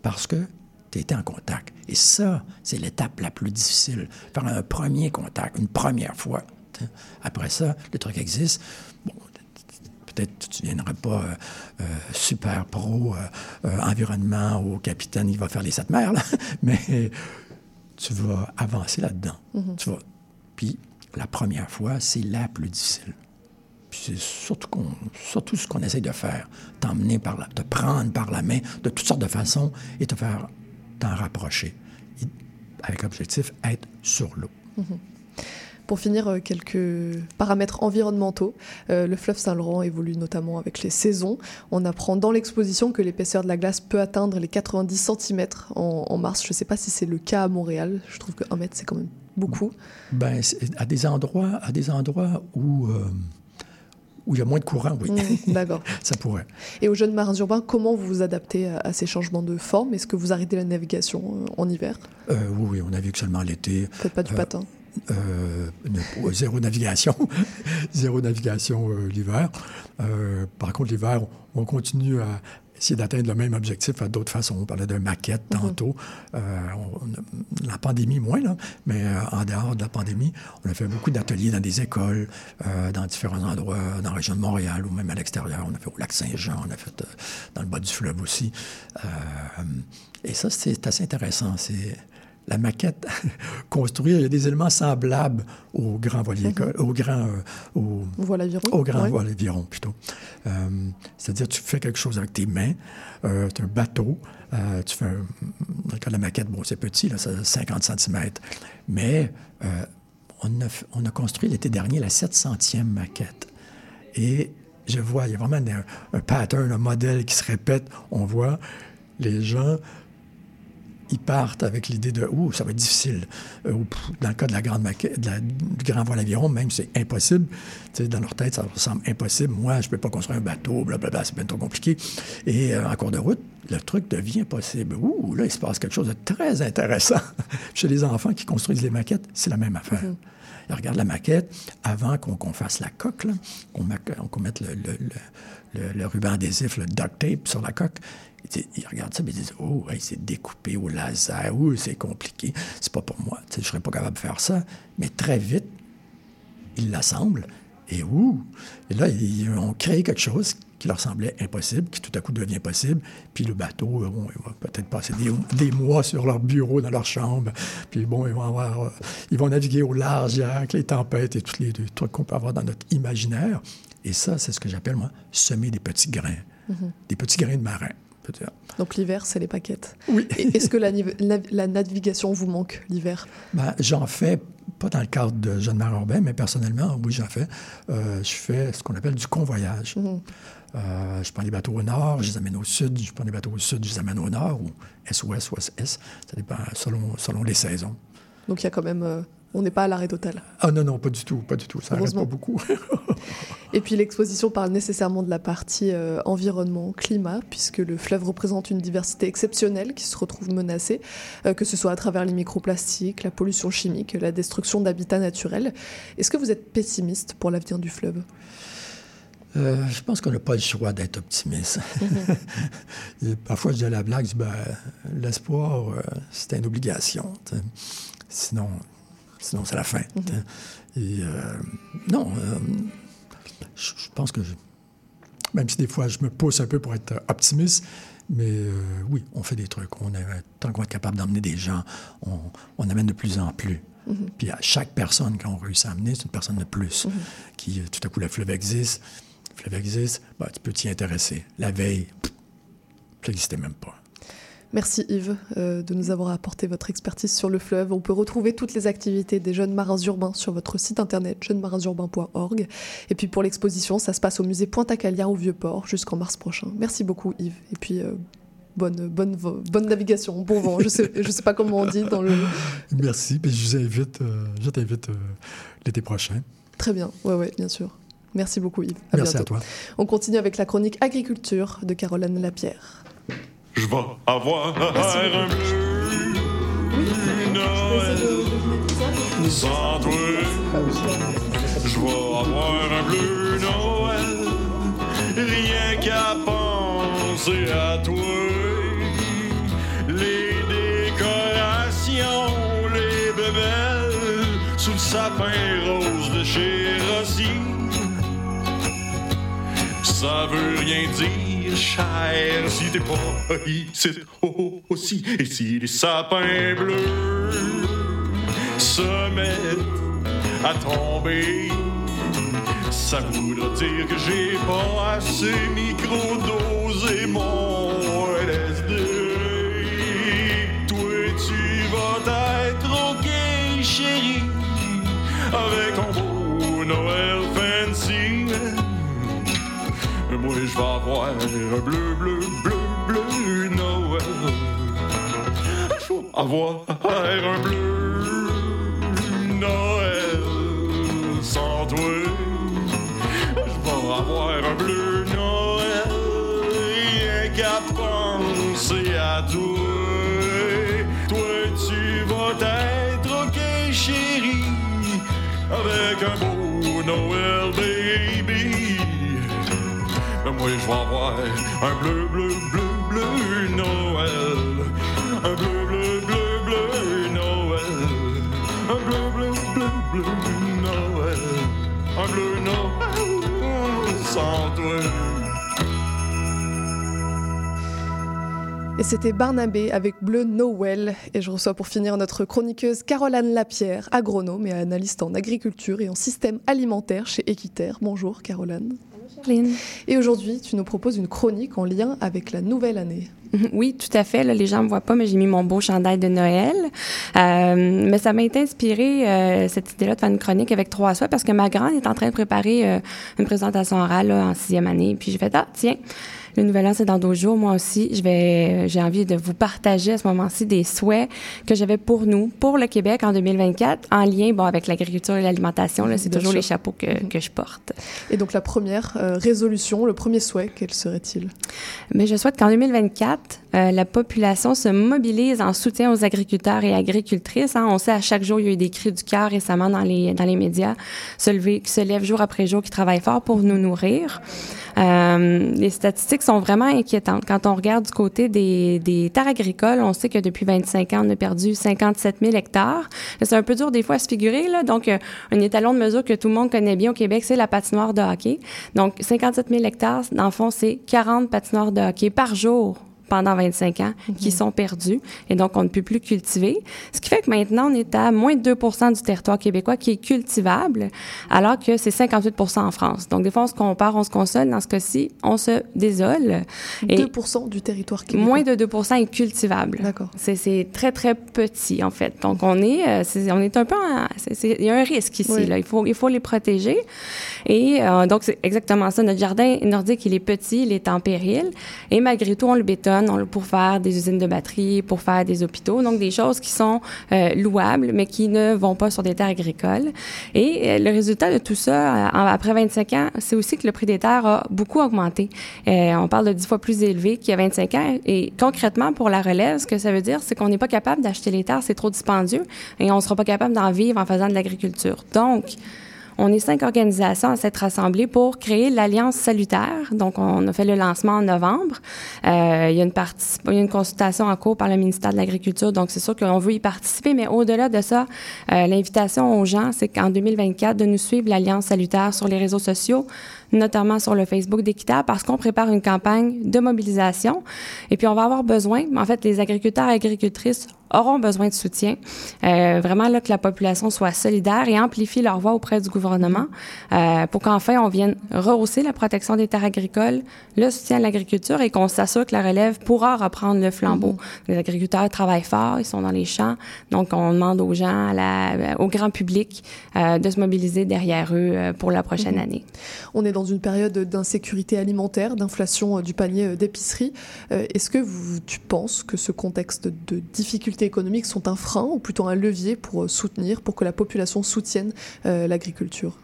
Parce que tu étais en contact. Et ça, c'est l'étape la plus difficile. Faire un premier contact, une première fois. Après ça, le truc existe. Bon, peut-être tu ne viendras pas euh, euh, super pro euh, environnement au capitaine, il va faire les sept mers, là. mais tu vas avancer là-dedans. Mhm. Tu vas. Puis la première fois, c'est la plus difficile. Puis c'est surtout, ce qu'on essaie de faire, t'emmener par la, te prendre par la main de toutes sortes de façons et te faire t'en rapprocher. Et avec l'objectif, être sur l'eau. Mhm. Pour finir, euh, quelques paramètres environnementaux. Euh, le fleuve Saint-Laurent évolue notamment avec les saisons. On apprend dans l'exposition que l'épaisseur de la glace peut atteindre les 90 cm en, en mars. Je ne sais pas si c'est le cas à Montréal. Je trouve que 1 mètre, c'est quand même beaucoup. Ben, à des endroits, à des endroits où, euh, où il y a moins de courant, oui. Mmh, D'accord. ça pourrait. Et aux jeunes marins urbains, comment vous vous adaptez à, à ces changements de forme? Est-ce que vous arrêtez la navigation en hiver? Euh, oui, oui, on navigue seulement l'été. Faites pas du Euh, patin euh, zéro navigation. zéro navigation euh, l'hiver. Euh, par contre, l'hiver, on, on continue à essayer d'atteindre le même objectif à d'autres façons. On parlait de maquette Mhm. tantôt. On- la pandémie, moins, là, mais en dehors de la pandémie, on a fait beaucoup d'ateliers dans des écoles, dans différents endroits, dans la région de Montréal ou même à l'extérieur. On a fait au lac Saint-Jean, on a fait dans le bas du fleuve aussi. Et ça, c'est assez intéressant. C'est la maquette, construire, il y a des éléments semblables au grand voilier, Mhm. au grand, euh, au, Voile aviron au grand aviron plutôt. Euh, C'est-à-dire, tu fais quelque chose avec tes mains, euh, tu as un bateau, euh, tu fais un, de la maquette, bon, c'est petit, là, c'est 50 cm, mais euh, on, a, f- on a construit l'été dernier la 700e maquette. Et je vois, il y a vraiment un, un pattern, un modèle qui se répète. On voit les gens ils partent avec l'idée de ouh ça va être difficile Euh, dans le cas de la grande maquette de la- du grand voile aviron même c'est impossible dans leur tête ça semble impossible. Moi je peux pas construire un bateau blablabla c'est bien trop compliqué. Et euh, en cours de route le truc devient possible. Ouh là il se passe quelque chose de très intéressant chez les enfants qui construisent les maquettes. C'est la même affaire. Ils regardent la maquette avant qu'on fasse la coque, qu'on mette le, le- le- le- le ruban adhésif, le duct tape sur la coque. Ils, regardent ça et ils disent Oh, hey, c'est découpé au laser, ouh, c'est compliqué, c'est pas pour moi, je serais pas capable de faire ça. Mais très vite, ils l'assemblent et ouh! Et là, ils ont créé quelque chose qui leur semblait impossible, qui tout à coup devient possible. Puis le bateau, euh, bon, il va peut-être passer des, des mois sur leur bureau, dans leur chambre. Puis bon, ils vont, avoir, euh, ils vont naviguer au large avec les tempêtes et tous les, les trucs qu'on peut avoir dans notre imaginaire. Et ça, c'est ce que j'appelle, moi, semer des petits grains. Mhm. Des petits grains de marin, Donc l'hiver, c'est les paquettes. Oui. Est-ce que la, nive- la- la navigation vous manque l'hiver? Ben, j'en fais, pas dans le cadre de Jeanne Marie Urbain, mais personnellement, oui, j'en fais. Euh, je fais ce qu'on appelle du convoyage. Mhm. Euh, je prends les bateaux au nord, je les amène au sud. Je prends les bateaux au sud, je les amène au nord, ou SOS, OSS. Ça dépend selon, selon les saisons. Donc il y a quand même... euh, on n'est pas à l'arrêt total. Ah non, non, pas du tout, pas du tout. Ça n'arrête pas beaucoup. Et puis l'exposition parle nécessairement de la partie euh, environnement, climat, puisque le fleuve représente une diversité exceptionnelle qui se retrouve menacée, euh, que ce soit à travers les microplastiques, la pollution chimique, la destruction d'habitats naturels. Est-ce que vous êtes pessimiste pour l'avenir du fleuve? Euh, je pense qu'on n'a pas le choix d'être optimiste. Parfois, je dis à la blague, je dis, ben, l'espoir, euh, c'est une obligation. Sinon, sinon c'est la fin. Et euh, non, je, je pense que, je- même si des fois je me pousse un peu pour être optimiste, mais euh, oui, on fait des trucs. On est, tant qu'on est capable d'emmener des gens, on, on amène de plus en plus. Mhm. Puis à chaque personne qu'on réussit à amener, c'est une personne de plus. Qui, euh, tout à coup, le fleuve existe. Le fleuve existe, ben, tu peux t'y intéresser. La veille, pff, ça n'existait même pas. Merci Yves euh, de nous avoir apporté votre expertise sur le fleuve. On peut retrouver toutes les activités des jeunes marins urbains sur votre site internet jeunesmarinsurbains.org. Et puis pour l'exposition, ça se passe au musée Pointe-à-Calière au Vieux-Port jusqu'en mars prochain. Merci beaucoup Yves. Et puis euh, bonne, bonne, bonne navigation, bon vent. Je sais, je sais pas comment on dit dans le. Merci. Puis je vous invite, euh, je t'invite l'été prochain. Très bien, ouais, ouais, bien sûr. Merci beaucoup Yves. À Merci à toi. On continue avec la chronique agriculture de Caroline Lapierre. Je vais avoir un bleu Noël sans toi. Je vais avoir un bleu Noël, rien qu'à penser à toi. Les décorations, les bébelles, sous le sapin rose de chez Rossi. Ça veut rien dire, si t'es pas ici aussi. Et si les sapins bleus se mettent à tomber, ça voudra dire que j'ai pas assez micro-dosé mon LSD. Toi, tu vas être ok, chérie, avec ton beau Noël. Bleu, bleu, bleu, bleu, Noël. Avoir un bleu, Noël. Sans toi, je vais avoir un bleu, Noël. Rien qu'à penser à toi. Toi, tu vas être OK, chérie, avec un beau Noël un bleu, bleu, bleu, bleu Noël. Un bleu, bleu, bleu, bleu Noël. Un bleu, bleu, bleu, bleu Noël. Un bleu. Et c'était Barnabé avec Bleu Noël. Et je reçois pour finir notre chroniqueuse Caroline Lapierre, agronome et analyste en agriculture et en système alimentaire chez Équiterre. Bonjour Caroline. Et aujourd'hui, tu nous proposes une chronique en lien avec la nouvelle année. Oui, tout à fait. Là, les gens ne me voient pas, mais j'ai mis mon beau chandail de Noël. Euh, mais ça m'a été inspiré, euh, cette idée-là, de faire une chronique avec trois soins parce que ma grande est en train de préparer euh, une présentation orale là, en sixième année. Puis j'ai fait, ah, tiens, le nouvel an, c'est dans deux jours. Moi aussi, je vais, j'ai envie de vous partager à ce moment-ci des souhaits que j'avais pour nous, pour le Québec en 2024, en lien, bon, avec l'agriculture et l'alimentation. Là, c'est toujours sûr. les chapeaux que, que je porte. Et donc la première euh, résolution, le premier souhait, quel serait-il? Mais je souhaite qu'en 2024, euh, la population se mobilise en soutien aux agriculteurs et agricultrices. hein. On sait à chaque jour, il y a eu des cris du cœur récemment dans les, dans les médias, se lever, qui se lèvent jour après jour, qui travaillent fort pour nous nourrir. Euh, les statistiques sont vraiment inquiétantes. Quand on regarde du côté des, des terres agricoles, on sait que depuis 25 ans, on a perdu 57 000 hectares. C'est un peu dur des fois à se figurer. Là. Donc, euh, un étalon de mesure que tout le monde connaît bien au Québec, c'est la patinoire de hockey. Donc, 57 000 hectares, dans le fond, c'est 40 patinoires de hockey par jour pendant 25 ans qui sont perdus et donc on ne peut plus cultiver. Ce qui fait que maintenant, on est à moins de 2 du territoire québécois qui est cultivable, alors que c'est 58 en France. Donc, des fois, on se compare, on se console. Dans ce cas-ci, on se désole. Et 2% du territoire québécois. moins de 2 est cultivable. D'accord. C'est, très, très petit, en fait. Donc, on est, euh, on est un peu en- il y a un risque ici, Oui. là. Il faut, il faut les protéger. Et euh, donc, c'est exactement ça. Notre jardin nordique, il est petit, il est en péril. Et malgré tout, on le bétonne pour faire des usines de batteries, pour faire des hôpitaux. Donc, des choses qui sont euh, louables, mais qui ne vont pas sur des terres agricoles. Et euh, le résultat de tout ça, euh, après 25 ans, c'est aussi que le prix des terres a beaucoup augmenté. On parle de 10 fois plus élevé qu'il y a 25 ans. Et concrètement, pour la relève, ce que ça veut dire, c'est qu'on n'est pas capable d'acheter les terres, c'est trop dispendieux, et on ne sera pas capable d'en vivre en faisant de l'agriculture. Donc, on est cinq organisations à s'être rassemblées pour créer l'Alliance salutaire. Donc, on a fait le lancement en novembre. Euh, il, y a une il y consultation en cours par le ministère de l'Agriculture. Donc, c'est sûr qu'on veut y participer. Mais au-delà de ça, euh, l'invitation aux gens, c'est qu'en 2024, de nous suivre l'Alliance salutaire sur les réseaux sociaux, notamment sur le Facebook d'Équitable, parce qu'on prépare une campagne de mobilisation. Et puis, on va avoir besoin, en fait, les agriculteurs et agricultrices auront besoin de soutien. Euh, vraiment, là, que la population soit solidaire et amplifie leur voix auprès du gouvernement euh, pour qu'enfin, on vienne rehausser la protection des terres agricoles, le soutien à l'agriculture et qu'on s'assure que la relève pourra reprendre le flambeau. Les agriculteurs travaillent fort, ils sont dans les champs, donc on demande aux gens, à la- au grand public, euh, de se mobiliser derrière eux euh, pour la prochaine Mhm. année. On est dans une période d'insécurité alimentaire, d'inflation euh, du panier euh, d'épicerie. Euh, Est-ce que tu penses que ce contexte de difficultés économiques sont un frein ou plutôt un levier pour soutenir, pour que la population soutienne l'agriculture?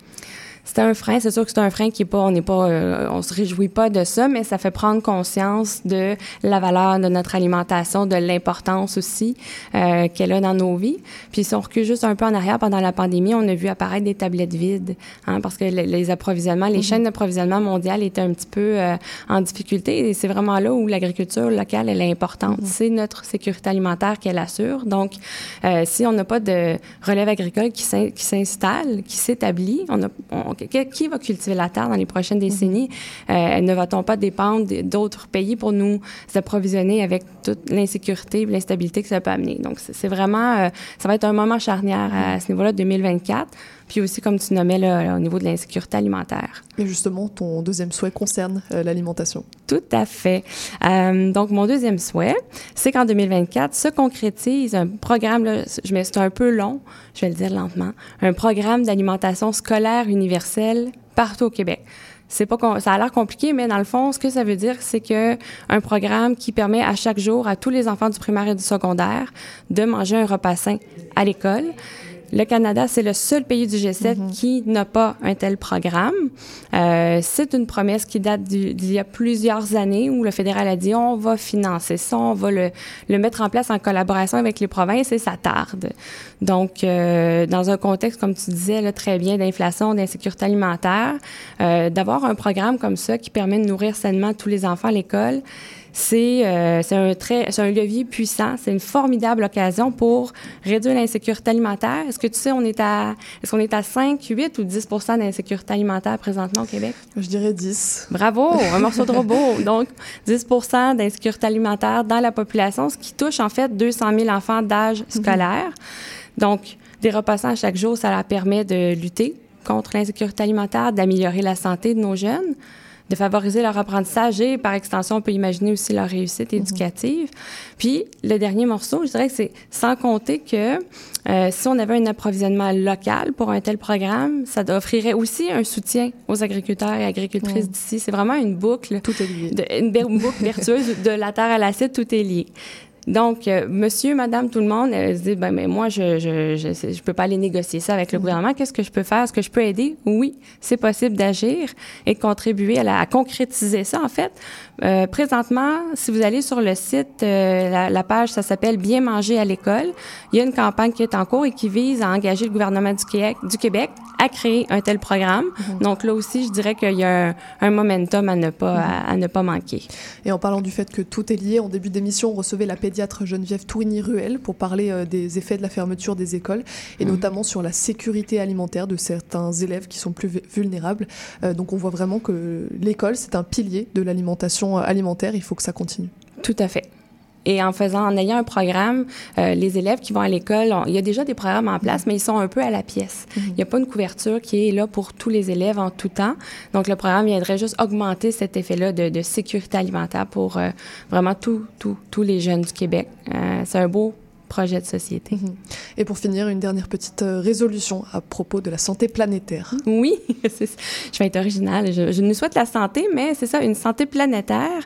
C'est un frein, c'est sûr que c'est un frein qui est pas, on n'est pas, euh, on se réjouit pas de ça, mais ça fait prendre conscience de la valeur de notre alimentation, de l'importance aussi euh, qu'elle a dans nos vies. Puis si on recule juste un peu en arrière, pendant la pandémie, on a vu apparaître des tablettes vides, hein, parce que le- les approvisionnements, les Mhm. chaînes d'approvisionnement mondiales étaient un petit peu euh, en difficulté, et c'est vraiment là où l'agriculture locale elle est importante. C'est notre sécurité alimentaire qu'elle assure. Donc, euh, si on n'a pas de relève agricole qui s'in- qui s'installe, qui s'établit, on a, on- qui va cultiver la terre dans les prochaines décennies? Euh, ne va-t-on pas dépendre d'autres pays pour nous approvisionner avec toute l'insécurité et l'instabilité que ça peut amener? Donc, c'est c'est vraiment, euh, ça va être un moment charnière à ce niveau-là, 2024. Puis aussi, comme tu nommais, là, au niveau de l'insécurité alimentaire. Et justement, ton deuxième souhait concerne euh, l'alimentation. Tout à fait. Euh, donc, mon deuxième souhait, c'est qu'en 2024 se concrétise un programme, là, je mets, c'est un peu long, je vais le dire lentement, un programme d'alimentation scolaire universelle partout au Québec. C'est pas ça a l'air compliqué, mais dans le fond, ce que ça veut dire, c'est que un programme qui permet à chaque jour à tous les enfants du primaire et du secondaire de manger un repas sain à l'école Le Canada, c'est le seul pays du G7 qui n'a pas un tel programme. Euh, c'est une promesse qui date d'il y a plusieurs années où le fédéral a dit on va financer ça, on va le, le mettre en place en collaboration avec les provinces et ça tarde. Donc, euh, dans un contexte, comme tu disais là, très bien, d'inflation, d'insécurité alimentaire, euh, d'avoir un programme comme ça qui permet de nourrir sainement tous les enfants à l'école, c'est euh, un, très- c'est un levier puissant. C'est une formidable occasion pour réduire l'insécurité alimentaire. Est-ce que tu sais, on est à, est-ce qu'on est à 5, 8 ou 10 d'insécurité alimentaire présentement au Québec? Je dirais 10. Bravo, un morceau de robot. Donc, 10% d'insécurité alimentaire dans la population, ce qui touche en fait 200 000 enfants d'âge scolaire. Donc, des repas sains chaque jour, ça leur permet de lutter contre l'insécurité alimentaire, d'améliorer la santé de nos jeunes, de favoriser leur apprentissage et, par extension, on peut imaginer aussi leur réussite éducative. Puis, le dernier morceau, je dirais que c'est sans compter que euh, si on avait un approvisionnement local pour un tel programme, ça offrirait aussi un soutien aux agriculteurs et agricultrices d'ici. C'est vraiment une boucle. Tout est lié. de- une boucle vertueuse de la terre à l'assiette, tout est lié. Donc, euh, monsieur, madame, tout le monde, elle se dit, ben, mais moi, je je, je, je peux pas aller négocier ça avec le gouvernement. Qu'est-ce que je peux faire? Est-ce que je peux aider? Oui, c'est possible d'agir et de contribuer à, la- à concrétiser ça, en fait. Euh, présentement, si vous allez sur le site, euh, la, la page, ça s'appelle Bien manger à l'école. Il y a une campagne qui est en cours et qui vise à engager le gouvernement du Québec, du Québec à créer un tel programme. Donc là aussi, je dirais qu'il y a un, un momentum à ne pas, à- à ne pas manquer. Et en parlant du fait que tout est lié, en début d'émission, on recevait la pédiatre Geneviève Tourigny-Ruel pour parler euh, des effets de la fermeture des écoles et notamment sur la sécurité alimentaire de certains élèves qui sont plus vu- vulnérables. Euh, donc on voit vraiment que l'école, c'est un pilier de l'alimentation euh, alimentaire. Il faut que ça continue. Tout à fait. Et en faisant, en ayant un programme, euh, les élèves qui vont à l'école, on- il y a déjà des programmes en place, mais ils sont un peu à la pièce. Il n'y a pas une couverture qui est là pour tous les élèves en tout temps. Donc, le programme viendrait juste augmenter cet effet-là de, de sécurité alimentaire pour euh, vraiment tous tous- tous les jeunes du Québec. Euh, C'est un beau projet de société. Et pour finir, une dernière petite euh, résolution à propos de la santé planétaire. Oui, je vais être originale. Je, je nous souhaite la santé, mais c'est ça, une santé planétaire.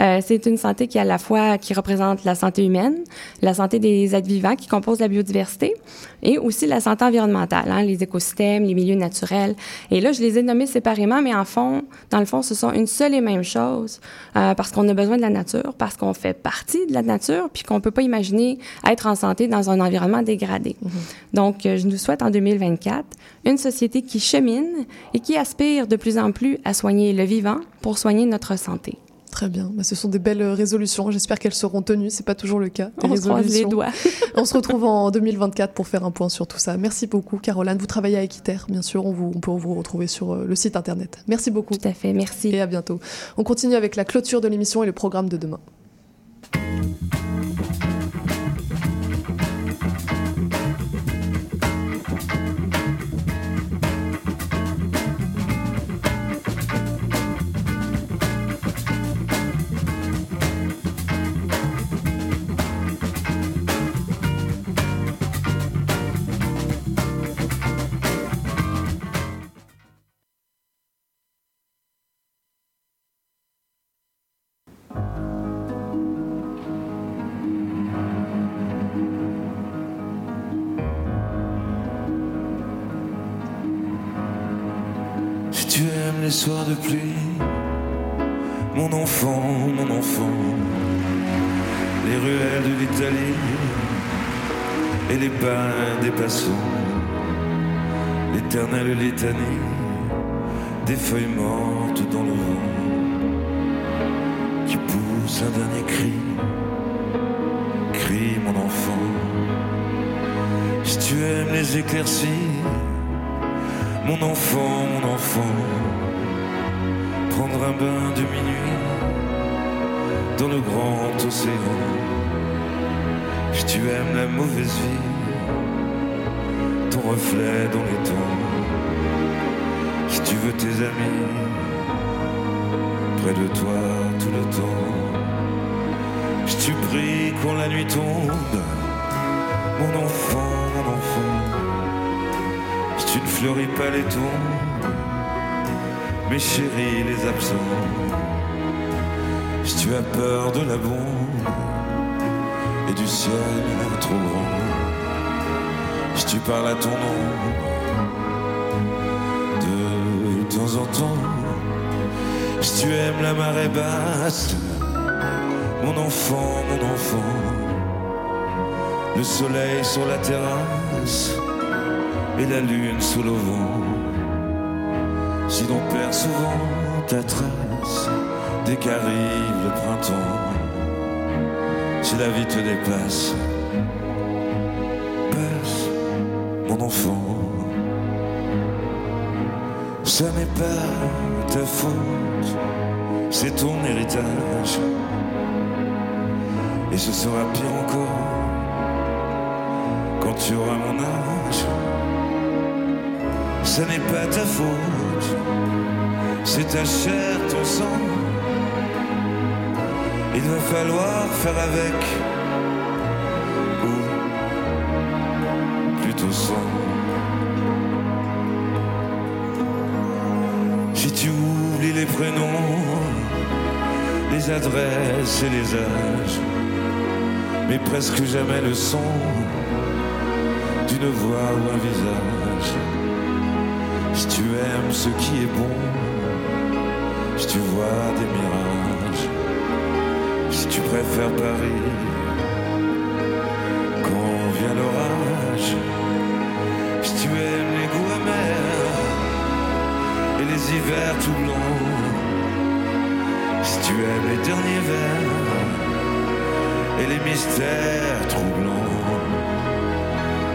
Euh, c'est une santé qui à la fois qui représente la santé humaine, la santé des êtres vivants qui composent la biodiversité, et aussi la santé environnementale, hein, les écosystèmes, les milieux naturels. Et là, je les ai nommés séparément, mais en fond, dans le fond, ce sont une seule et même chose, euh, parce qu'on a besoin de la nature, parce qu'on fait partie de la nature, puis qu'on peut pas imaginer être en santé dans un environnement dégradé. Donc, euh, je nous souhaite en 2024 une société qui chemine et qui aspire de plus en plus à soigner le vivant pour soigner notre santé. Très bien. Bah, ce sont des belles euh, résolutions. J'espère qu'elles seront tenues. C'est pas toujours le cas. des On se croise les résolutions. doigts. on se retrouve en 2024 pour faire un point sur tout ça. Merci beaucoup, Caroline. Vous travaillez à Equiter, bien sûr. On, vous, on peut vous retrouver sur euh, le site internet. Merci beaucoup. Tout à fait. Merci. Et à bientôt. On continue avec la clôture de l'émission et le programme de demain. Soirs de pluie, mon enfant, mon enfant, les ruelles de l'Italie. Et les bains des passants, l'éternelle litanie. Des feuilles mortes dans le vent. Qui pousse un dernier cri, crie mon enfant. Si tu aimes les éclaircies, mon enfant, mon enfant, prendre un bain de minuit dans le grand océan. Si tu aimes la mauvaise vie, ton reflet dans les temps. Si tu veux tes amis près de toi tout le temps. Si tu pries quand la nuit tombe, mon enfant, mon enfant. Si tu ne fleuris pas les tombes, mes chéris les absents. Si tu as peur de la bombe et du ciel trop grand. si tu parles à ton ombre de temps en temps, si tu aimes la marée basse, mon enfant, mon enfant, le soleil sur la terrasse et la lune sous le vent, si l'on perd souvent ta trace dès qu'arrive le printemps, si la vie te dépasse, passe, mon enfant. Ça n'est pas ta faute, c'est ton héritage. Et ce sera pire encore quand tu auras mon âge. Ça n'est pas ta faute, c'est ta chair, ton sang. Il va falloir faire avec, ou plutôt sans. Si tu oublies les prénoms, les adresses et les âges, mais presque jamais le son d'une voix ou un visage. Si tu aimes ce qui est bon, si tu vois des mirages, si tu préfères Paris quand vient l'orage, si tu aimes les goûts amers et les hivers tout blancs, si tu aimes les derniers vers et les mystères troublants,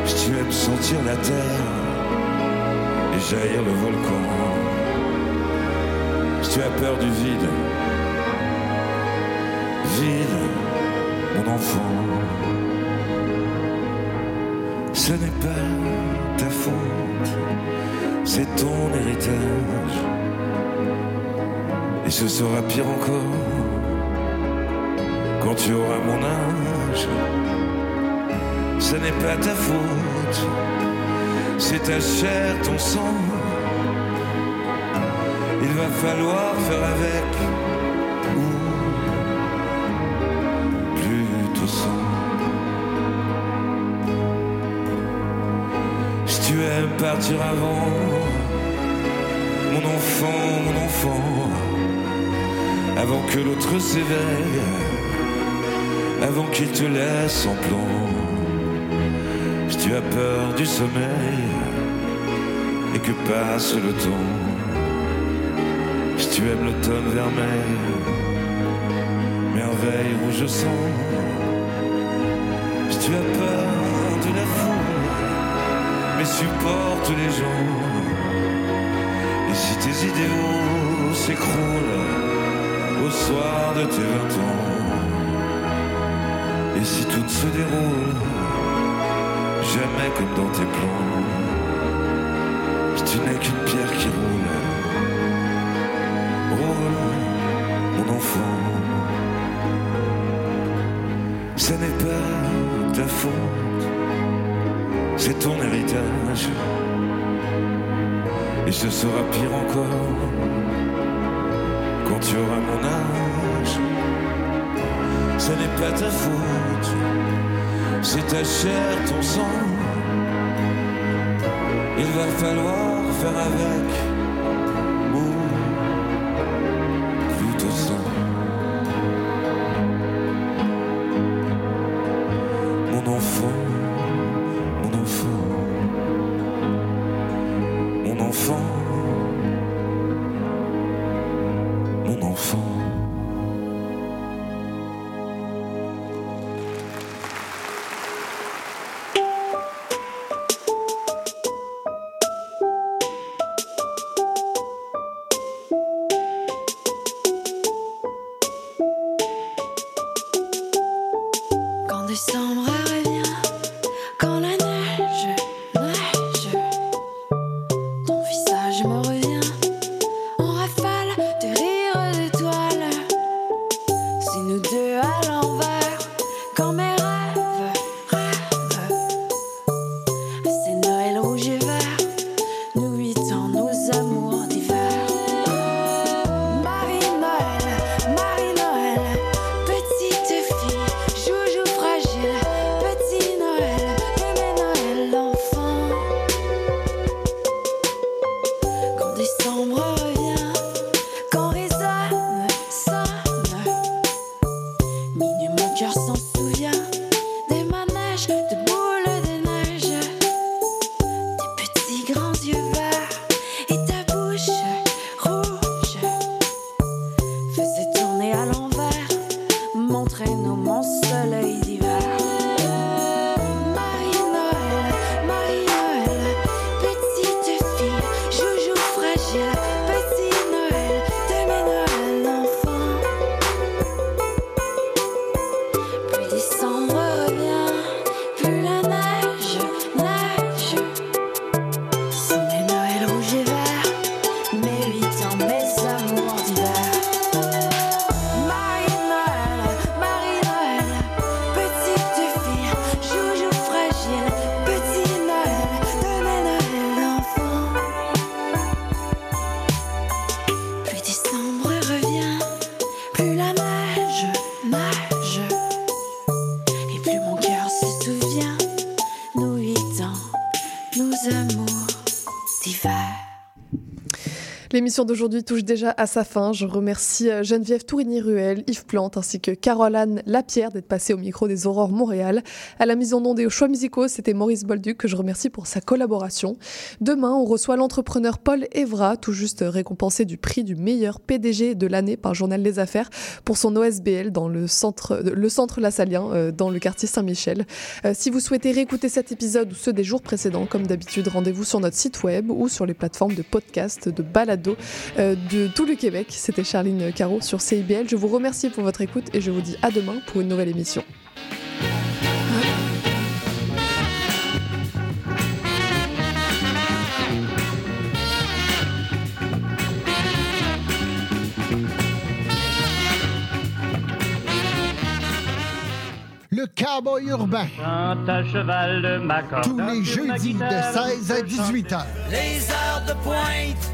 si tu aimes sentir la terre et jaillir le volcan, si tu as peur du vide, vide, mon enfant, ce n'est pas ta faute, c'est ton héritage, et ce sera pire encore quand tu auras mon âge. Ce n'est pas ta faute, c'est ta chair, ton sang. Il va falloir faire avec, ou plutôt sans. Si tu aimes partir avant, mon enfant, mon enfant, avant que l'autre s'éveille avant qu'il te laisse en plomb. Tu as peur du sommeil et que passe le temps, si tu aimes l'automne vermeil, merveille rouge sang, si tu as peur de la foule, mais supporte les gens, et si tes idéaux s'écroulent au soir de tes vingt ans. Et si tout se déroule, jamais comme dans tes plans, tu n'es qu'une pierre qui roule, roule, mon enfant, ce n'est pas ta faute, c'est ton héritage, et ce sera pire encore quand tu auras mon âge. Ce n'est pas ta faute, c'est ta chair, ton sang. Il va falloir faire avec, L'émission d'aujourd'hui touche déjà à sa fin. Je remercie euh, Geneviève Tourigny-Ruel, Yves Plante ainsi que Caroline Lapierre d'être passée au micro des Aurores Montréal. À la mise en onde et aux choix musicaux, c'était Maurice Bolduc que je remercie pour sa collaboration. Demain, on reçoit l'entrepreneur Paul Evra, tout juste récompensé du prix du meilleur PDG de l'année par Journal des Affaires pour son OSBL dans le centre, le centre Lassalien, euh, dans le quartier Saint-Michel. Euh, si vous souhaitez réécouter cet épisode ou ceux des jours précédents, comme d'habitude, rendez-vous sur notre site web ou sur les plateformes de podcast, de balado de tout le Québec. C'était Charline Caro sur CIBL. Je vous remercie pour votre écoute et je vous dis à demain pour une nouvelle émission. Le cowboy urbain. à cheval de. Tous les jeudis de 16 à 18 heures. Les heures de pointe,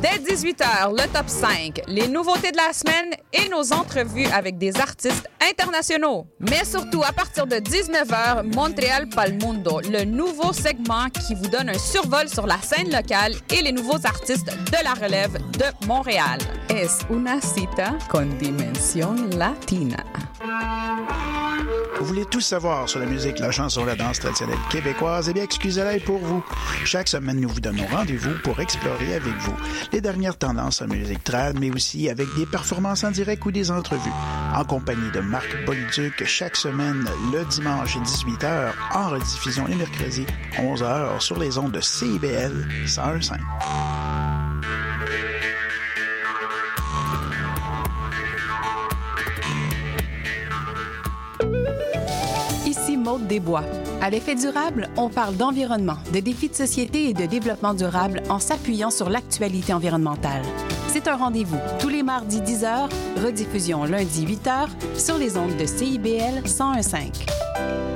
Dès 18h, le top 5, les nouveautés de la semaine et nos entrevues avec des artistes internationaux. Mais surtout, à partir de 19h, Montréal Palmundo, le nouveau segment qui vous donne un survol sur la scène locale et les nouveaux artistes de la relève de Montréal. Es una cita con dimension latina. Vous voulez tout savoir sur la musique, la chanson, la danse traditionnelle québécoise? Eh bien, excusez-la pour vous. Chaque semaine, nous vous donnons rendez-vous pour explorer avec vous les dernières tendances en musique trad, mais aussi avec des performances en direct ou des entrevues. En compagnie de Marc Bolduc, chaque semaine, le dimanche 18h, en rediffusion les mercredis 11h sur les ondes de CIBL 101.5. Ici Maude Desbois. À l'effet durable, on parle d'environnement, de défis de société et de développement durable en s'appuyant sur l'actualité environnementale. C'est un rendez-vous tous les mardis 10h, rediffusion lundi 8h sur les ondes de CIBL 1015.